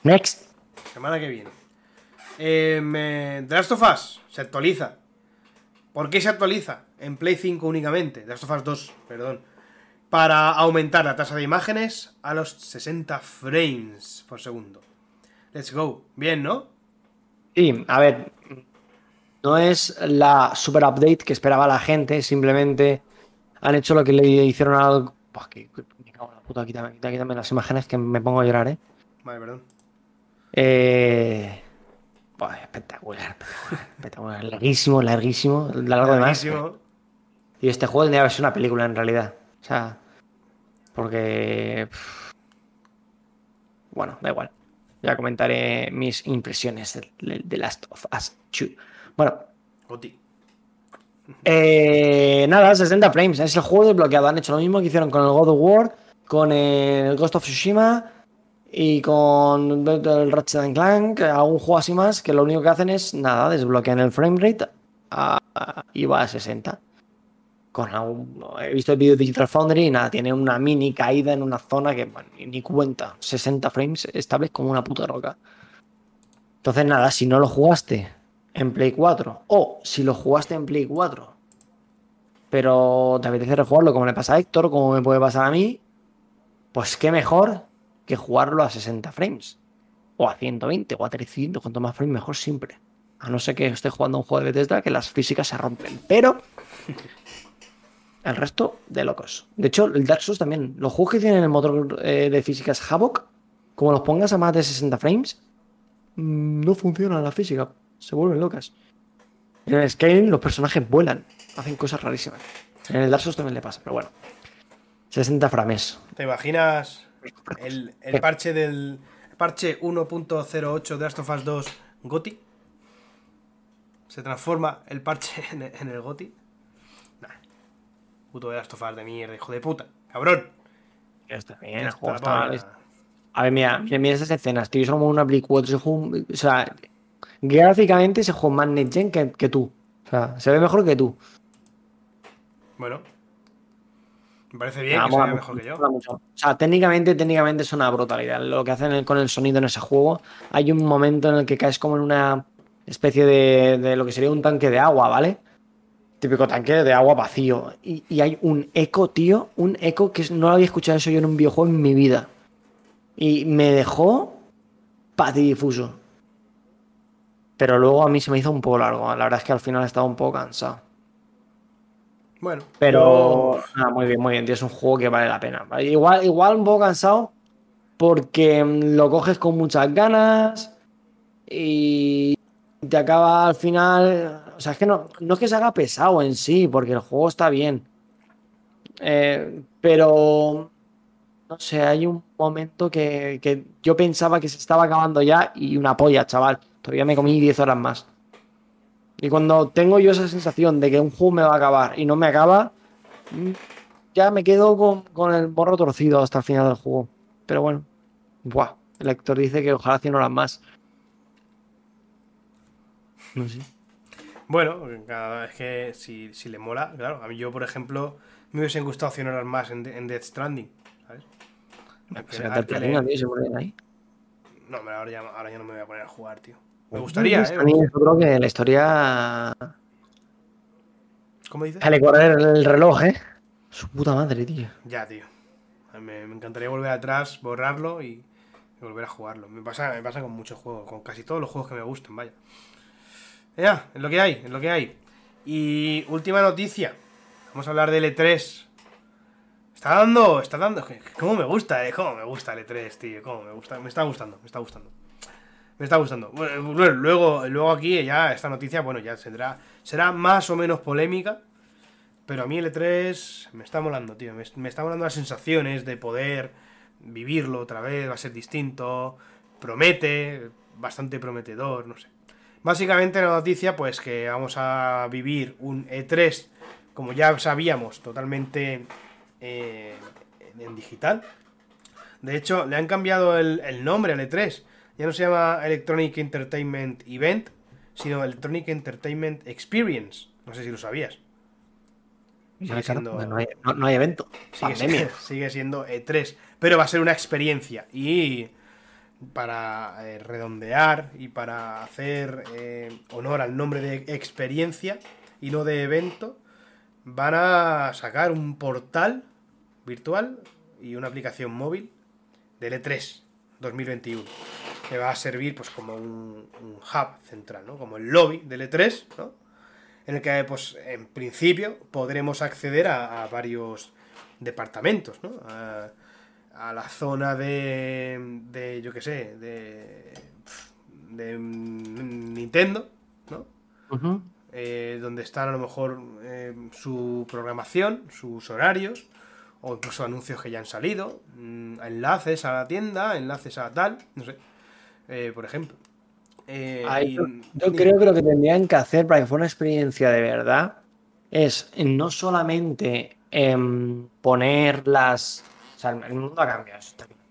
Next. Semana que viene. Eh, me- The Last of Us se actualiza. ¿Por qué se actualiza? En Play 5 únicamente. The Last of Us 2, perdón. Para aumentar la tasa de imágenes a los 60 frames por segundo. Let's go. Bien, ¿no? Sí, a ver, no es la super update que esperaba la gente, simplemente han hecho lo que le hicieron al... Buah, que- que- me cago en la puta, quítame, quítame, quítame las imágenes que me pongo a llorar, ¿eh? Vale, perdón. Eh... buah, espectacular, espectacular, espectacular, larguísimo, larguísimo, largo de más. Y este juego tendría que ser una película en realidad. O sea, porque... Bueno, da igual. Ya comentaré mis impresiones de, de- de Last of Us 2. Bueno, eh, nada, 60 frames. Es el juego desbloqueado. Han hecho lo mismo que hicieron con el God of War, con el Ghost of Tsushima y con el Ratchet and Clank. Algún juego así más que lo único que hacen es, nada, desbloquean el frame rate a- a- y va a 60. Con algún- he visto el vídeo de Digital Foundry y nada, tiene una mini caída en una zona que ni cuenta. 60 frames estables como una puta roca. Entonces, nada, si no lo jugaste en Play 4 o si lo jugaste en Play 4, pero te apetece rejugarlo como le pasa a Héctor, como me puede pasar a mí, pues qué mejor que jugarlo a 60 frames. O a 120 o a 300, cuanto más frames mejor siempre. A no ser que esté jugando un juego de Bethesda que las físicas se rompen. Pero el resto de locos. De hecho, el Dark Souls también. Los juegos que tienen el motor eh, de físicas Havoc, como los pongas a más de 60 frames, mm, no funciona la física. Se vuelven locas. En el Skyrim los personajes vuelan. Hacen cosas rarísimas. En el Dark Souls también le pasa, pero bueno. 60 frames. ¿Te imaginas el, el parche del el parche 1.08 de Last of Us 2 Goti? ¿Se transforma el parche en, en el Goti? Puto de Last of Us de mierda, hijo de puta. Cabrón. Ya está bien, Ya está, A ver, mira, mira, mira esas escenas, tío. Yo somos una Play 4. ese juego- o sea, gráficamente ese juego es más Next Gen que, que tú. O sea, se ve mejor que tú. Bueno. Me parece bien que se mejor que yo. O sea, técnicamente, técnicamente es una brutalidad. Lo que hacen con el sonido en ese juego. Hay un momento en el que caes como en una especie de, de lo que sería un tanque de agua, ¿vale? Típico tanque de agua vacío. Y, y hay un eco, tío. Un eco que no lo había escuchado eso yo en un videojuego en mi vida. Y me dejó patidifuso. Pero luego a mí se me hizo un poco largo. La verdad es que al final estaba un poco cansado. Bueno, Pero yo- ah, muy bien, muy bien, tío, es un juego que vale la pena. Igual, igual un poco cansado porque mm, lo coges con muchas ganas y te acaba al final. O sea, es que no, no es que se haga pesado en sí, porque el juego está bien. Eh, pero no sé, hay un momento que, que yo pensaba que se estaba acabando ya y una polla, chaval. Todavía me comí 10 horas más. Y cuando tengo yo esa sensación de que un juego me va a acabar y no me acaba, mm, ya me quedo con, con el morro torcido hasta el final del juego. Pero bueno, buah, el lector dice que ojalá 100 horas más. No sé. Bueno, cada vez que si, si le mola, claro. A mí yo, por ejemplo, me hubiesen gustado 100 horas más en, en Death Stranding, ¿sabes? Aunque- Se el platino, tío, ahí. No, pero ahora ya, ahora ya no me voy a poner a jugar, tío. Me gustaría, A ¿eh? mí yo creo que la historia. ¿Cómo dices? Sale correr el reloj, ¿eh? Su puta madre, tío. Ya, tío. A Me, me encantaría volver atrás, borrarlo y, y volver a jugarlo. Me pasa, me pasa con muchos juegos, con casi todos los juegos que me gustan, vaya. Ya, es lo que hay, es lo que hay. Y última noticia. Vamos a hablar del E3. Está dando, está dando. ¿Cómo me gusta, eh? ¿Cómo me gusta el E3, tío? ¿Cómo me gusta? Me está gustando, me está gustando. Me está gustando. Bueno, bueno, luego, luego aquí ya esta noticia, bueno, ya será, será más o menos polémica. Pero a mí el E3 me está molando, tío. Me está molando las sensaciones de poder vivirlo otra vez, va a ser distinto. Promete, bastante prometedor, no sé. Básicamente la noticia, pues que vamos a vivir un E3, como ya sabíamos, totalmente eh, en digital. De hecho, le han cambiado el, el nombre al E3. Ya no se llama Electronic Entertainment Event, sino Electronic Entertainment Experience. No sé si lo sabías. Sigue siendo- no, hay, no- no hay evento. Sigue, siendo- sigue siendo E3, pero va a ser una experiencia. Y para eh, redondear y para hacer eh, honor al nombre de experiencia y no de evento, van a sacar un portal virtual y una aplicación móvil del E3 2021 que va a servir pues como un, hub central, ¿no? Como el lobby del E3, ¿no? En el que, pues, en principio podremos acceder a, varios departamentos, ¿no? A la zona de, de yo qué sé, de, de Nintendo, ¿no? Eh, donde están a lo mejor eh, su programación, sus horarios, o incluso anuncios que ya han salido, mm, enlaces a la tienda, enlaces a tal, no sé, eh, por ejemplo. Eh, y- yo, yo y- creo que lo que tendrían que hacer para que fuera una experiencia de verdad es no solamente em, poner las. O sea, el mundo ha cambiado,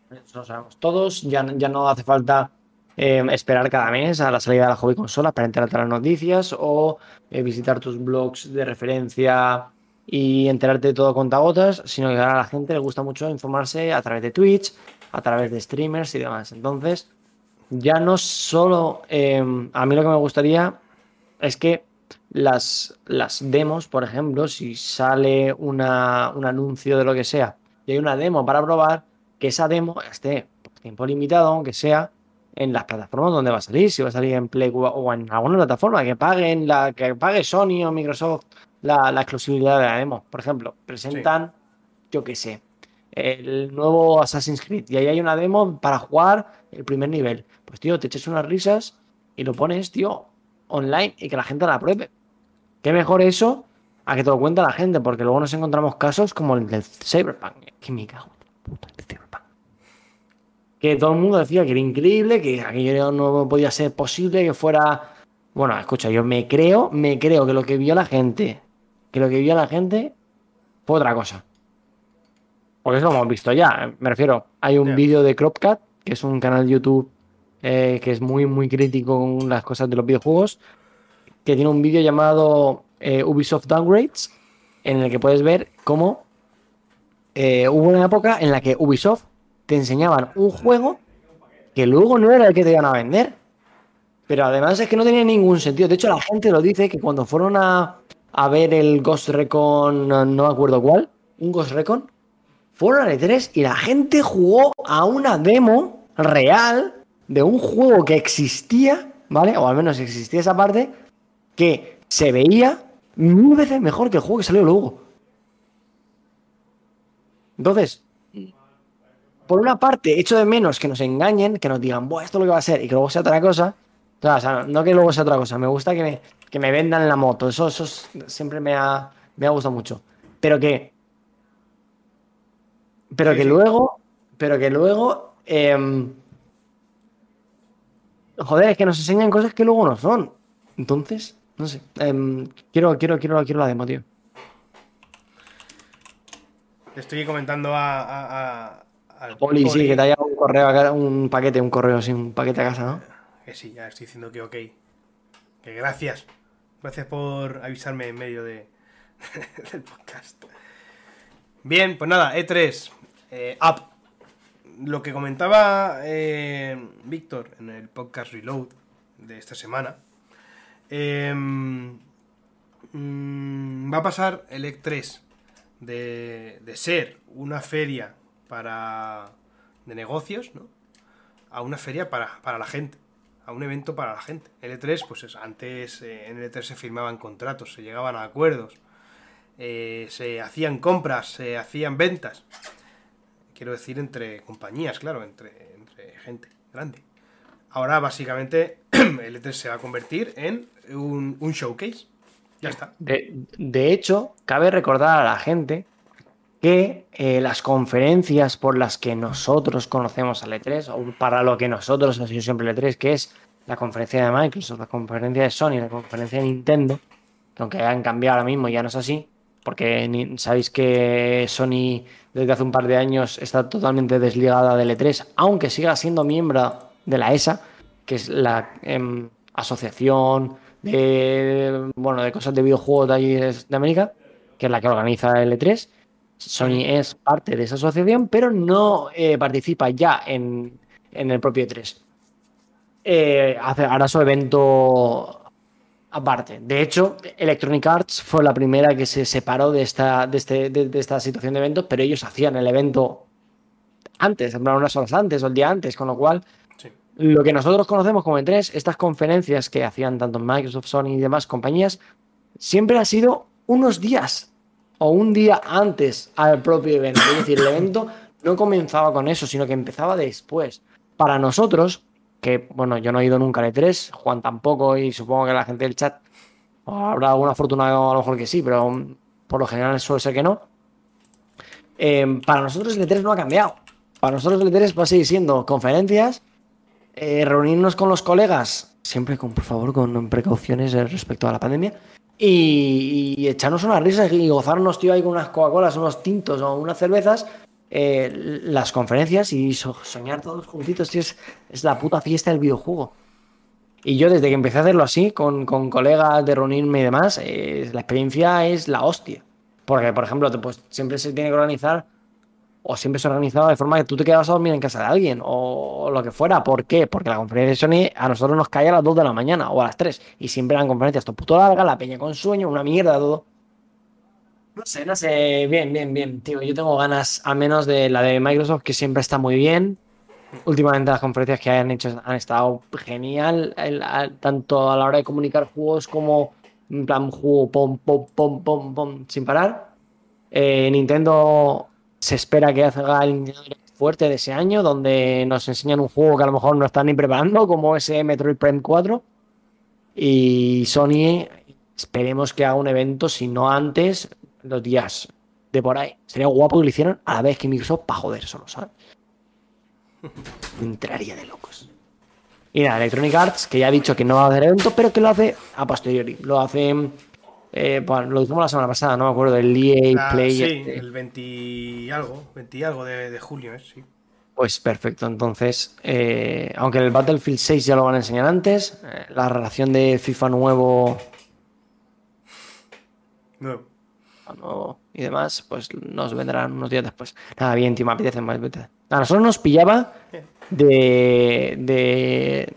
bien, eso lo sabemos todos. Ya, ya no hace falta em, esperar cada mes a la salida de la hobby consola para enterarte de las noticias o eh, visitar tus blogs de referencia y enterarte de todo con gotas, sino que ahora a la gente le gusta mucho informarse a través de Twitch, a través de streamers y demás. Entonces ya no solo eh, a mí lo que me gustaría es que las, las demos, por ejemplo, si sale una- un anuncio de lo que sea y hay una demo para probar, que esa demo esté por tiempo limitado, aunque sea en las plataformas donde va a salir, si va a salir en Play o- en alguna plataforma, que paguen la, que pague Sony o Microsoft la, la exclusividad de la demo. Por ejemplo, presentan, yo qué sé, el nuevo Assassin's Creed y ahí hay una demo para jugar el primer nivel. Pues tío, te echas unas risas y lo pones, tío, online y que la gente la pruebe. Qué mejor eso a que te lo cuente la gente, porque luego nos encontramos casos como el del Cyberpunk. Que me cago en la puta, el Cyberpunk. Que todo el mundo decía que era increíble, que aquello no podía ser posible, que fuera. Bueno, escucha, yo me creo, me creo que lo que vio la gente, que lo que vio la gente fue otra cosa. Porque eso lo hemos visto ya. Me refiero, hay un Ya. vídeo de Cropcat, que es un canal de YouTube eh, que es muy, muy crítico con las cosas de los videojuegos, que tiene un vídeo llamado eh, Ubisoft Downgrades, en el que puedes ver cómo eh, hubo una época en la que Ubisoft te enseñaban un juego que luego no era el que te iban a vender. Pero además es que no tenía ningún sentido. De hecho, la gente lo dice que cuando fueron a, a ver el Ghost Recon, no, me acuerdo cuál, un Ghost Recon, fueron al E3 y la gente jugó a una demo real de un juego que existía, ¿vale? O al menos existía esa parte, que se veía mil veces mejor que el juego que salió luego. Entonces, por una parte, echo de menos que nos engañen, que nos digan, Buah, esto es lo que va a ser, y que luego sea otra cosa. O sea, no que luego sea otra cosa, me gusta que me, que me vendan la moto, eso, eso siempre me ha, me ha gustado mucho. Pero que. Pero que luego. Pero que luego. em, joder, es que nos enseñan cosas que luego no son. Entonces, no sé. em, quiero, quiero, quiero, quiero la demo, tío. Le estoy comentando a, a- a- al Poli, sí, que te haya un correo un paquete, un correo así, un paquete a casa, ¿no? que sí, ya estoy diciendo que ok. Que gracias. Gracias por avisarme en medio de, del podcast. Bien, pues nada, E3. eh, up. Lo que comentaba eh, Víctor en el podcast Reload de esta semana. Eh, mm, va a pasar el E3 de, ser una feria para de negocios, ¿no? A una feria para, para la gente, a un evento para la gente. El E3, pues es- antes eh, en el E3 se firmaban contratos, se llegaban a acuerdos, eh, se hacían compras, se hacían ventas. Quiero decir entre compañías, claro, entre, entre gente grande. Ahora básicamente el E3 se va a convertir en un, un showcase. Ya está. De, de hecho, cabe recordar a la gente que eh, las conferencias por las que nosotros conocemos al E3, o para lo que nosotros ha sido siempre el E3, que es la conferencia de Microsoft, la conferencia de Sony, la conferencia de Nintendo, que aunque hayan cambiado ahora mismo ya no es así, porque sabéis que Sony desde hace un par de años está totalmente desligada del E3, aunque siga siendo miembro de la ESA, que es la em, asociación de bueno de cosas de videojuegos de allí de América, que es la que organiza el E3. Sony es parte de esa asociación, pero no eh, participa ya en, en el propio E3. Eh, hace, hará su evento aparte. De hecho, Electronic Arts fue la primera que se separó de esta, de este- de- de esta situación de eventos, pero ellos hacían el evento antes, unas horas antes o el día antes, con lo cual. Lo que nosotros conocemos como E3, estas conferencias que hacían tanto Microsoft, Sony y demás compañías, siempre ha sido unos días o un día antes al propio evento. Es decir, el evento no comenzaba con eso, sino que empezaba después. Para nosotros, que bueno, yo no he ido nunca al E3, Juan tampoco y supongo que la gente del chat habrá alguna afortunado a lo mejor que sí, pero mm, por lo general suele ser que no. Eh, para nosotros el E3 no ha cambiado. Para nosotros el E3 va a seguir siendo conferencias, eh, reunirnos con los colegas, siempre con, por favor, con precauciones eh, respecto a la pandemia, y, y echarnos unas risas y gozarnos, tío, ahí con unas Coca-Colas, unos tintos o unas cervezas, eh, las conferencias y so- soñar todos juntitos, tío, es, es la puta fiesta del videojuego. Y yo desde que empecé a hacerlo así, con, con colegas, de reunirme y demás, eh, la experiencia es la hostia. Porque, por ejemplo, pues, siempre se tiene que organizar, o siempre se ha organizado de forma que tú te quedas a dormir en casa de alguien, o lo que fuera. ¿Por qué? Porque la conferencia de Sony a nosotros nos cae a las 2 de la mañana o a las 3. Y siempre eran conferencias todo puto largas, la peña con sueño, una mierda, todo. No sé, no sé. Bien, bien, bien, tío. Yo tengo ganas, al menos de la de Microsoft, que siempre está muy bien. Últimamente las conferencias que hayan hecho han estado genial, tanto a la hora de comunicar juegos como en plan juego pom, pom, pom, pom, pom, sin parar. Eh, Nintendo se espera que haga el fuerte de ese año, donde nos enseñan un juego que a lo mejor no están ni preparando, como ese Metroid Prime 4. Y Sony, esperemos que haga un evento, si no antes, los días de por ahí. Sería guapo que lo hicieran a la vez que Microsoft para joder solo, ¿sabes? Entraría de locos. Y nada, Electronic Arts, que ya ha dicho que no va a hacer evento, pero que lo hace a posteriori. Lo hace. Eh, lo dijimos la semana pasada, no me acuerdo, del EA Ah, Play. sí, este. el 20 y algo, 20 y algo de, de julio, ¿eh? Sí. Pues perfecto, entonces, eh, aunque el Battlefield 6 ya lo van a enseñar antes, eh, la relación de FIFA nuevo, Nuevo. nuevo y demás, pues nos vendrán unos días después. Nada, bien, tío, me apetece, me apetece. A nosotros nos pillaba de, de,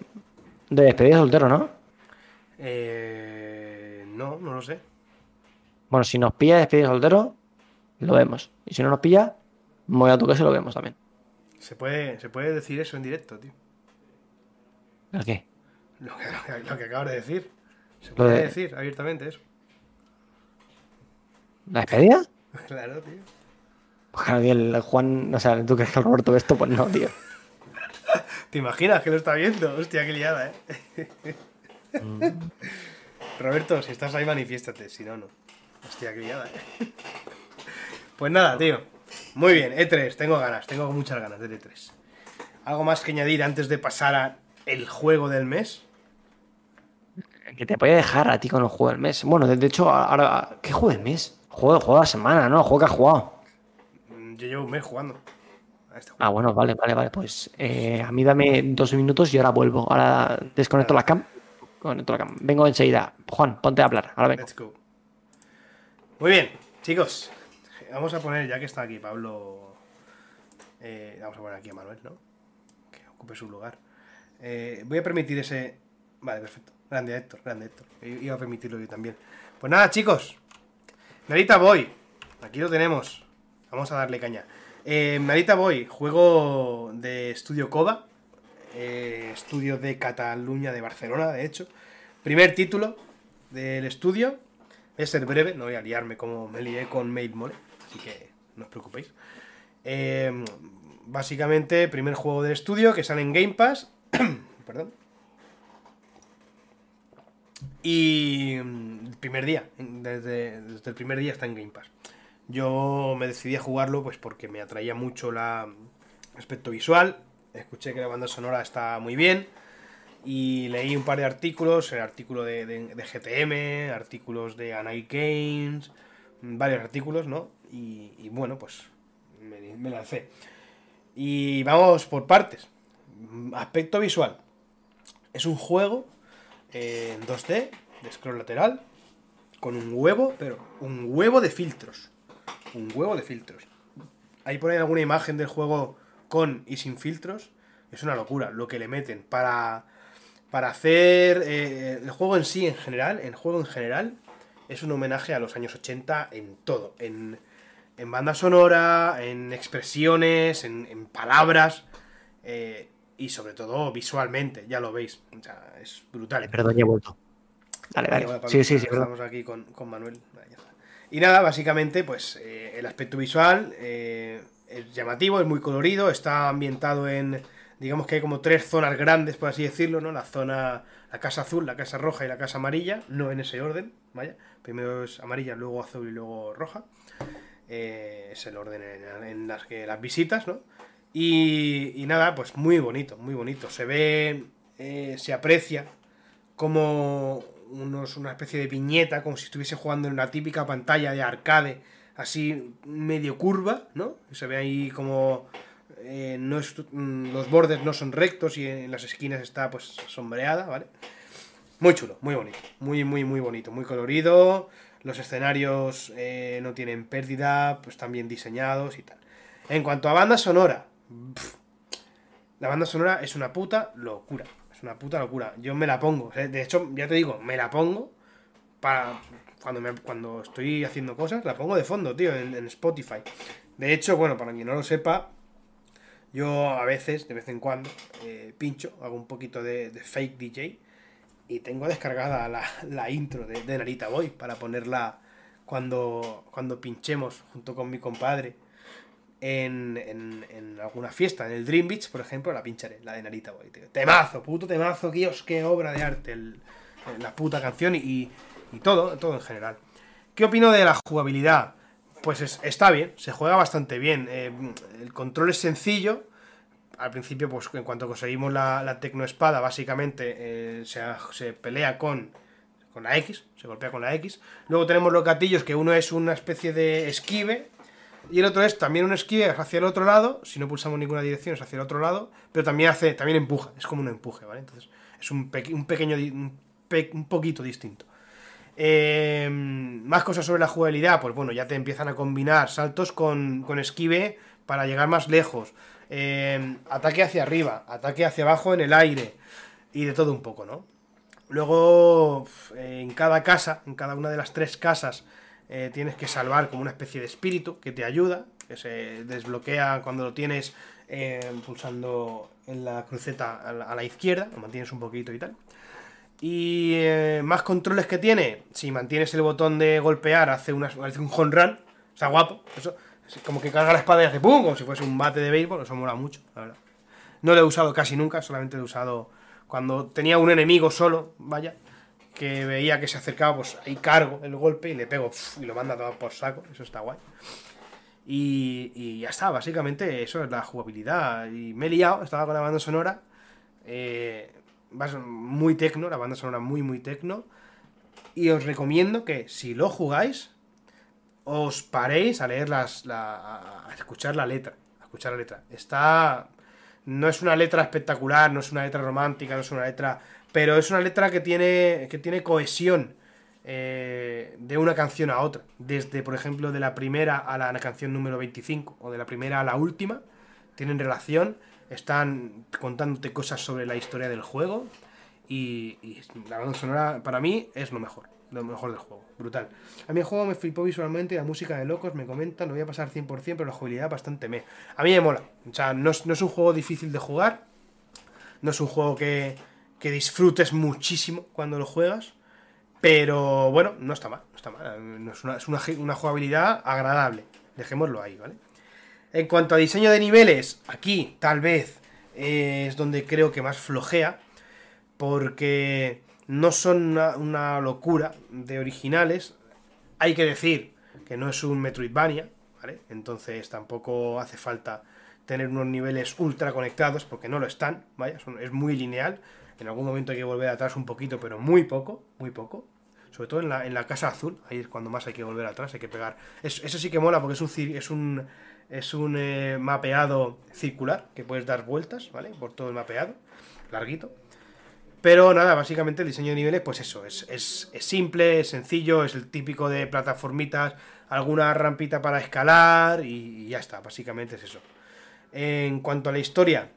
de despedida de soltero, ¿no? Eh, no, no lo sé. Bueno, si nos pilla de despedida de soltero, lo vemos. Y si no nos pilla, voy a tu casa y lo vemos también. Se puede, se puede decir eso en directo, tío. ¿El qué? Lo que, lo que acabas de decir. Se puede de- decir abiertamente eso. ¿La despedida? Claro, tío. Pues claro, tío, el Juan, o sea, ¿tú crees que el Roberto ve esto? Pues no, tío. ¿Te imaginas que lo está viendo? Hostia, qué liada, ¿eh? Roberto, si estás ahí, manifiéstate. Si no, no. Hostia, qué liada, ¿eh? Pues nada, tío. Muy bien, E3. Tengo ganas, tengo muchas ganas del E3. ¿Algo más que añadir antes de pasar a el juego del mes? Que te puede dejar a ti con el juego del mes. Bueno, de de hecho, ahora. ¿Qué juego del mes? Juego, juego de la semana, ¿no? Juego que has jugado. Mm, Yo llevo un mes jugando a este juego. Ah, bueno, vale, vale, vale. Pues eh, a mí dame dos minutos y ahora vuelvo. Ahora desconecto la cam. Vengo enseguida. Juan, ponte a hablar. Ahora vengo. Let's go. Muy bien, chicos. Vamos a poner, ya que está aquí Pablo. eh, vamos a poner aquí a Manuel, ¿no? Que ocupe su lugar. Eh, voy a permitir ese. Vale, perfecto. Grande Héctor, grande Héctor. Iba a permitirlo yo también. Pues nada, chicos. Narita Boy. Aquí lo tenemos. Vamos a darle caña. Eh, Narita Boy, juego de estudio Coda. Eh, estudio de Cataluña, de Barcelona, de hecho. Primer título del estudio. Voy a ser breve, no voy a liarme como me lié con Maid Mole, así que no os preocupéis. Eh, básicamente, primer juego del estudio que sale en Game Pass. Perdón. Y el primer día, desde, el primer día está en Game Pass. Yo me decidí a jugarlo pues porque me atraía mucho la aspecto visual. Escuché que la banda sonora está muy bien. Y leí un par de artículos, el artículo de, de- GTM, artículos de Anai Games, varios artículos, ¿no? Y, y bueno, pues me, me lancé. Y vamos por partes. Aspecto visual. Es un juego eh, en 2D, de scroll lateral, con un huevo, pero un huevo de filtros. Un huevo de filtros. Ahí ponen alguna imagen del juego con y sin filtros. Es una locura lo que le meten para, para hacer eh, el juego en sí en general. El juego en general es un homenaje a los años 80 en todo. En, en banda sonora, en expresiones, en, en palabras. eh, y sobre todo visualmente, ya lo veis. O sea, es brutal. Perdón, ya he vuelto. Dale, Vale, dale. bueno, Sí, sí, sí, perdón. Estamos aquí con, con Manuel. Y nada, básicamente, pues eh, el aspecto visual eh, es llamativo, es muy colorido, está ambientado en, digamos que hay como tres zonas grandes, por así decirlo, ¿no? La zona, la casa azul, la casa roja y la casa amarilla, no en ese orden, vaya. Primero es amarilla, luego azul y luego roja. Eh, es el orden en, las que las visitas, ¿no? Y, y nada, pues muy bonito, muy bonito. Se ve, eh, se aprecia como unos, una especie de viñeta, como si estuviese jugando en una típica pantalla de arcade, así medio curva, ¿no? Se ve ahí como eh, no mm, los bordes no son rectos y en las esquinas está pues sombreada, ¿vale? Muy chulo, muy bonito, muy, muy, muy bonito, muy colorido. Los escenarios eh, no tienen pérdida, pues están bien diseñados y tal. En cuanto a banda sonora, la banda sonora es una puta locura. Es una puta locura. Yo me la pongo. De hecho, ya te digo, me la pongo para cuando, me- cuando estoy haciendo cosas, la pongo de fondo, tío, en, Spotify. De hecho, bueno, para quien no lo sepa, yo a veces, de vez en cuando, eh, pincho, hago un poquito de, fake DJ y tengo descargada la, la intro de, Narita Boy para ponerla cuando, cuando pinchemos junto con mi compadre en, en, alguna fiesta, en el Dream Beach, por ejemplo, la pincharé, la de Narita Boy, tío. Temazo, puto temazo, Dios, qué obra de arte, la puta canción y, y todo, todo en general. ¿Qué opino de la jugabilidad? Pues es- está bien, se juega bastante bien. eh, el control es sencillo. Al principio, pues en cuanto conseguimos la, la tecnoespada, básicamente eh, se, se pelea con, con la X, se golpea con la X. Luego tenemos los gatillos, que uno es una especie de esquive, y el otro es también un esquive hacia el otro lado. Si no pulsamos ninguna dirección, es hacia el otro lado. Pero también hace, también empuja, es como un empuje, ¿vale? Entonces, es un, peque- un pequeño, un, un poquito distinto. Eh, más cosas sobre la jugabilidad, pues bueno, ya te empiezan a combinar saltos con, con esquive para llegar más lejos. Eh, ataque hacia arriba, ataque hacia abajo en el aire. Y de todo un poco, ¿no? Luego, en cada casa, en cada una de las tres casas, eh, tienes que salvar como una especie de espíritu que te ayuda, que se desbloquea cuando lo tienes eh, pulsando en la cruceta a la, a la izquierda, lo mantienes un poquito y tal. Y eh, más controles que tiene, si mantienes el botón de golpear, hace, una, hace un home run. Está guapo. Eso, como que carga la espada y hace pum, como si fuese un bate de béisbol. Eso mola mucho, la verdad. No lo he usado casi nunca, solamente lo he usado cuando tenía un enemigo solo, vaya, que veía que se acercaba, pues ahí cargo el golpe y le pego y lo manda todo por saco. Eso está guay. Y, ya está, básicamente eso es la jugabilidad. Y me he liado, estaba con la banda sonora. Eh, muy tecno, la banda sonora muy, muy tecno. Y os recomiendo que si lo jugáis, os paréis a leer las. a escuchar la letra. A escuchar la letra. Está. No es una letra espectacular, no es una letra romántica, no es una letra. Pero es una letra que tiene. que tiene cohesión. Eh, de una canción a otra. Desde, por ejemplo, de la primera a la canción número 25 o de la primera a la última. Tienen relación, están contándote cosas sobre la historia del juego. Y, la banda sonora para mí es lo mejor, lo mejor del juego, brutal. A mí el juego me flipó visualmente, la música de locos, me comentan, lo voy a pasar 100%, pero la jugabilidad bastante me. A mí me mola, o sea, no es, no es un juego difícil de jugar, no es un juego que, que disfrutes muchísimo cuando lo juegas, pero bueno, no está mal, no está mal. Es, una, es una, jugabilidad agradable. Dejémoslo ahí, ¿vale? En cuanto a diseño de niveles, aquí tal vez es donde creo que más flojea. Porque no son una, locura de originales. Hay que decir que no es un Metroidvania, ¿vale? Entonces tampoco hace falta tener unos niveles ultra conectados, porque no lo están, vaya, es muy lineal. En algún momento hay que volver atrás un poquito, pero muy poco, muy poco. Sobre todo en la, en la casa azul, ahí es cuando más hay que volver atrás, hay que pegar. eso sí que mola porque es un, es un, es un eh, mapeado circular que puedes dar vueltas, ¿vale? Por todo el mapeado, larguito. Pero nada, básicamente el diseño de niveles, pues eso, es, es, es, simple, es sencillo, es el típico de plataformitas, alguna rampita para escalar y, ya está, básicamente es eso. En cuanto a la historia,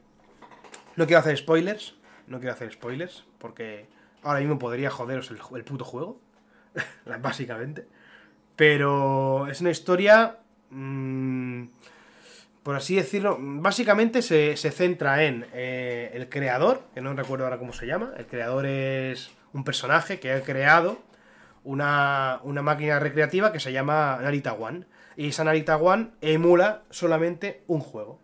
no quiero hacer spoilers, no quiero hacer spoilers, porque ahora mismo podría joderos el puto juego. básicamente. Pero es una historia, mm, por así decirlo, básicamente se, centra en eh, el creador, que no recuerdo ahora cómo se llama, el creador es un personaje que ha creado una, máquina recreativa que se llama Narita One. Y esa Narita One emula solamente un juego.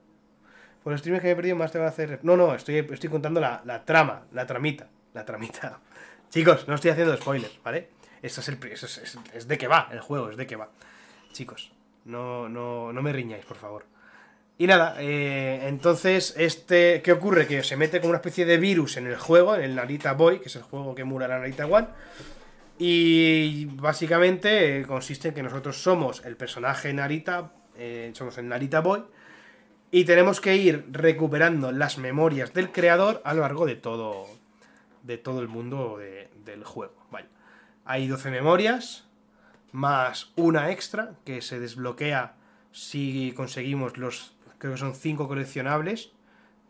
Por los streams que me he perdido más te va a hacer... No, no, estoy, estoy contando la, la trama, la tramita. La tramita. Chicos, no estoy haciendo spoilers, ¿vale? Esto es, el, es, de que va el juego, es de que va. Chicos, no, no, no me riñáis, por favor. Y nada, eh, entonces, este, ¿qué ocurre? Que se mete como una especie de virus en el juego, en el Narita Boy, que es el juego que emula la Narita One. Y básicamente eh, consiste en que nosotros somos el personaje Narita, eh, somos el Narita Boy, y tenemos que ir recuperando las memorias del creador a lo largo de todo, de todo el mundo del juego. Vaya. Hay 12 memorias, más una extra que se desbloquea si conseguimos los, creo que son 5 coleccionables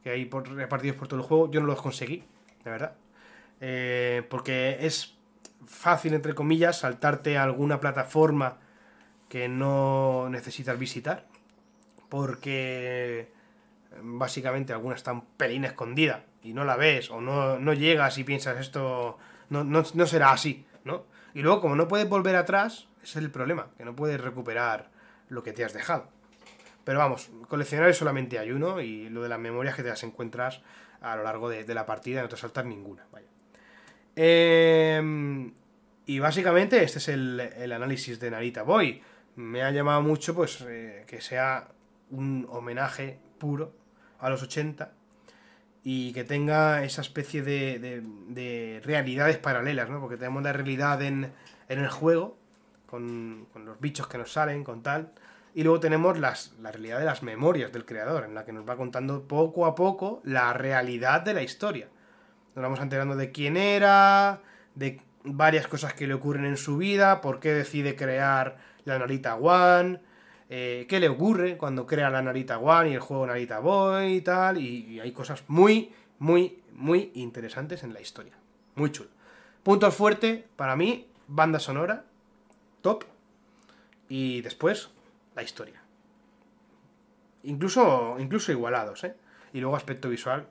que hay por, repartidos por todo el juego. Yo no los conseguí, de verdad. Eh, porque es fácil, entre comillas, saltarte a alguna plataforma que no necesitas visitar. Porque básicamente alguna está un pelín escondida y no la ves o no, no llegas y piensas esto no, no, no será así. ¿no? Y luego, como no puedes volver atrás, ese es el problema, que no puedes recuperar lo que te has dejado. Pero vamos, coleccionar solamente hay uno y lo de las memorias que te las encuentras a lo largo de, la partida no te saltas ninguna. Vaya. Em, y básicamente este es el, análisis de Narita Boy. Me ha llamado mucho pues eh, que sea un homenaje puro a los 80 y que tenga esa especie de, de, realidades paralelas, ¿no? Porque tenemos la realidad en, en el juego, con, los bichos que nos salen, con tal, y luego tenemos las, la realidad de las memorias del creador, en la que nos va contando poco a poco la realidad de la historia. Nos vamos enterando de quién era, de varias cosas que le ocurren en su vida, por qué decide crear la Narita One, eh, qué le ocurre cuando crea la Narita One y el juego Narita Boy y tal, y, hay cosas muy, muy, muy interesantes en la historia. Muy chulo. Punto fuerte, para mí, banda sonora, top, y después, la historia. Incluso, incluso igualados, ¿eh? Y luego aspecto visual,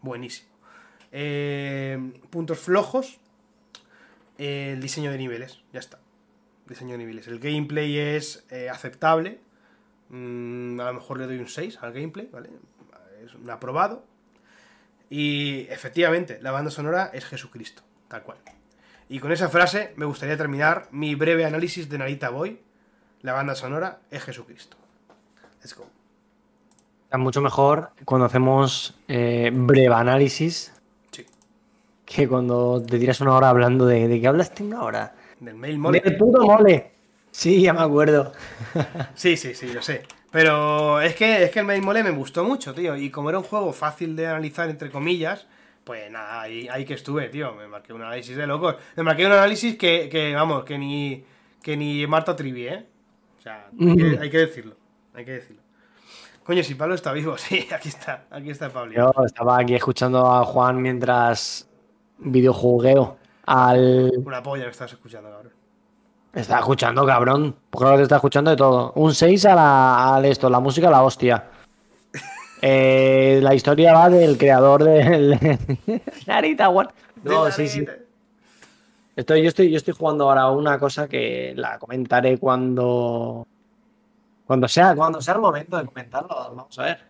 buenísimo. Eh, puntos flojos, el diseño de niveles, ya está. Diseño de niveles. El gameplay es eh, aceptable. Mm, a lo mejor le doy un 6 al gameplay, ¿vale? Es un aprobado. Y efectivamente, la banda sonora es Jesucristo, tal cual. Y con esa frase me gustaría terminar mi breve análisis de Narita Boy. La banda sonora es Jesucristo. Let's go. Es mucho mejor cuando hacemos eh, breve análisis Sí. que cuando te tiras una hora hablando de, de qué hablaste una hora. Del mail mole. Del puto mole. Sí, ya me acuerdo. Sí, sí, sí, lo sé. Pero es que, es que el mail mole me gustó mucho, tío. Y como era un juego fácil de analizar, entre comillas, pues nada, ahí, ahí que estuve, tío. Me marqué un análisis de locos. Me marqué un análisis que, que vamos, que ni, que ni Marta Trivi, ¿eh? O sea, hay que, hay que decirlo. Hay que decirlo. Coño, si Pablo está vivo, sí, aquí está, aquí está Pablo. Yo estaba aquí escuchando a Juan mientras videojugueo al... Una polla que estás escuchando, cabrón. Está escuchando, cabrón. Porque ahora te está escuchando de todo. Un 6 a la, al esto, la música la hostia. Eh, la historia va del creador del. Narita, what? No, De sí, sí. Estoy, yo, estoy, yo estoy jugando ahora una cosa que la comentaré cuando. Cuando sea, cuando sea el momento de comentarlo. Vamos a ver.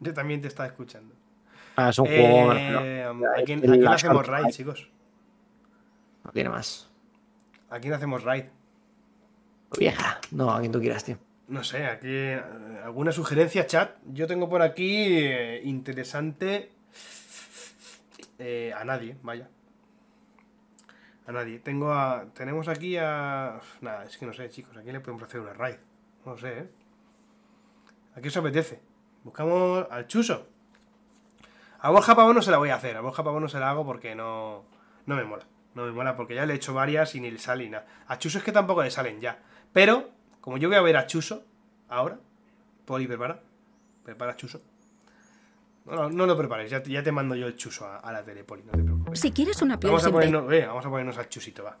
Yo también te estaba escuchando. Ah, es un juego. Eh, no, ¿A quién, el a quién Last hacemos raid, chicos? no tiene más. ¿A quién hacemos raid? Vieja. No, a quien tú quieras, tío. No sé, aquí eh, alguna sugerencia, chat. Yo tengo por aquí eh, interesante eh, a nadie, vaya. A nadie. Tengo a, tenemos aquí a nada, es que no sé, chicos, ¿a quién le podemos hacer una raid? No sé, ¿eh? ¿A qué os apetece? Buscamos al Chuso. A Borja Pavón no se la voy a hacer, a Borja Pavón no se la hago porque no no me mola. No me mola porque ya le he hecho varias y ni le sale ni nada. A Chuso es que tampoco le salen ya. Pero, como yo voy a ver a Chuso ahora, Poli, prepara. Prepara Chuso. No, no, no lo prepares, ya te, ya te mando yo el Chuso a, a la tele, Poli, no te preocupes. Si quieres una piel Vamos a, ponernos, eh, vamos a ponernos al Chusito, va.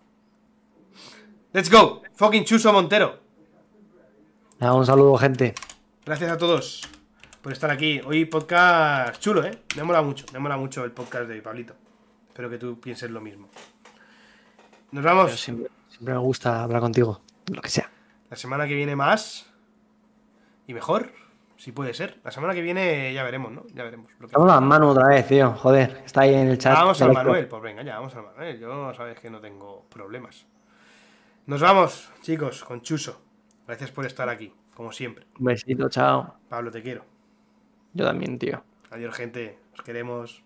Let's go, fucking Chuso Montero. Nada, un saludo, gente. Gracias a todos por estar aquí. Hoy podcast chulo, ¿eh? Me mola mucho, me mola mucho el podcast de Pablito. Espero que tú pienses lo mismo. Nos vamos. siempre, siempre me gusta hablar contigo. Lo que sea. La semana que viene más. Y mejor, si puede ser. La semana que viene ya veremos, ¿no? Ya veremos. lo que- Vamos a Manu otra vez, tío. Joder, está ahí en el chat. Vamos al. Manuel, pues venga, ya vamos al Manuel. Yo sabes que no tengo problemas. Nos vamos, chicos, con Chuso. Gracias por estar aquí, como siempre. Un besito, chao. Pablo, te quiero. Yo también, tío. Adiós, gente. Os queremos.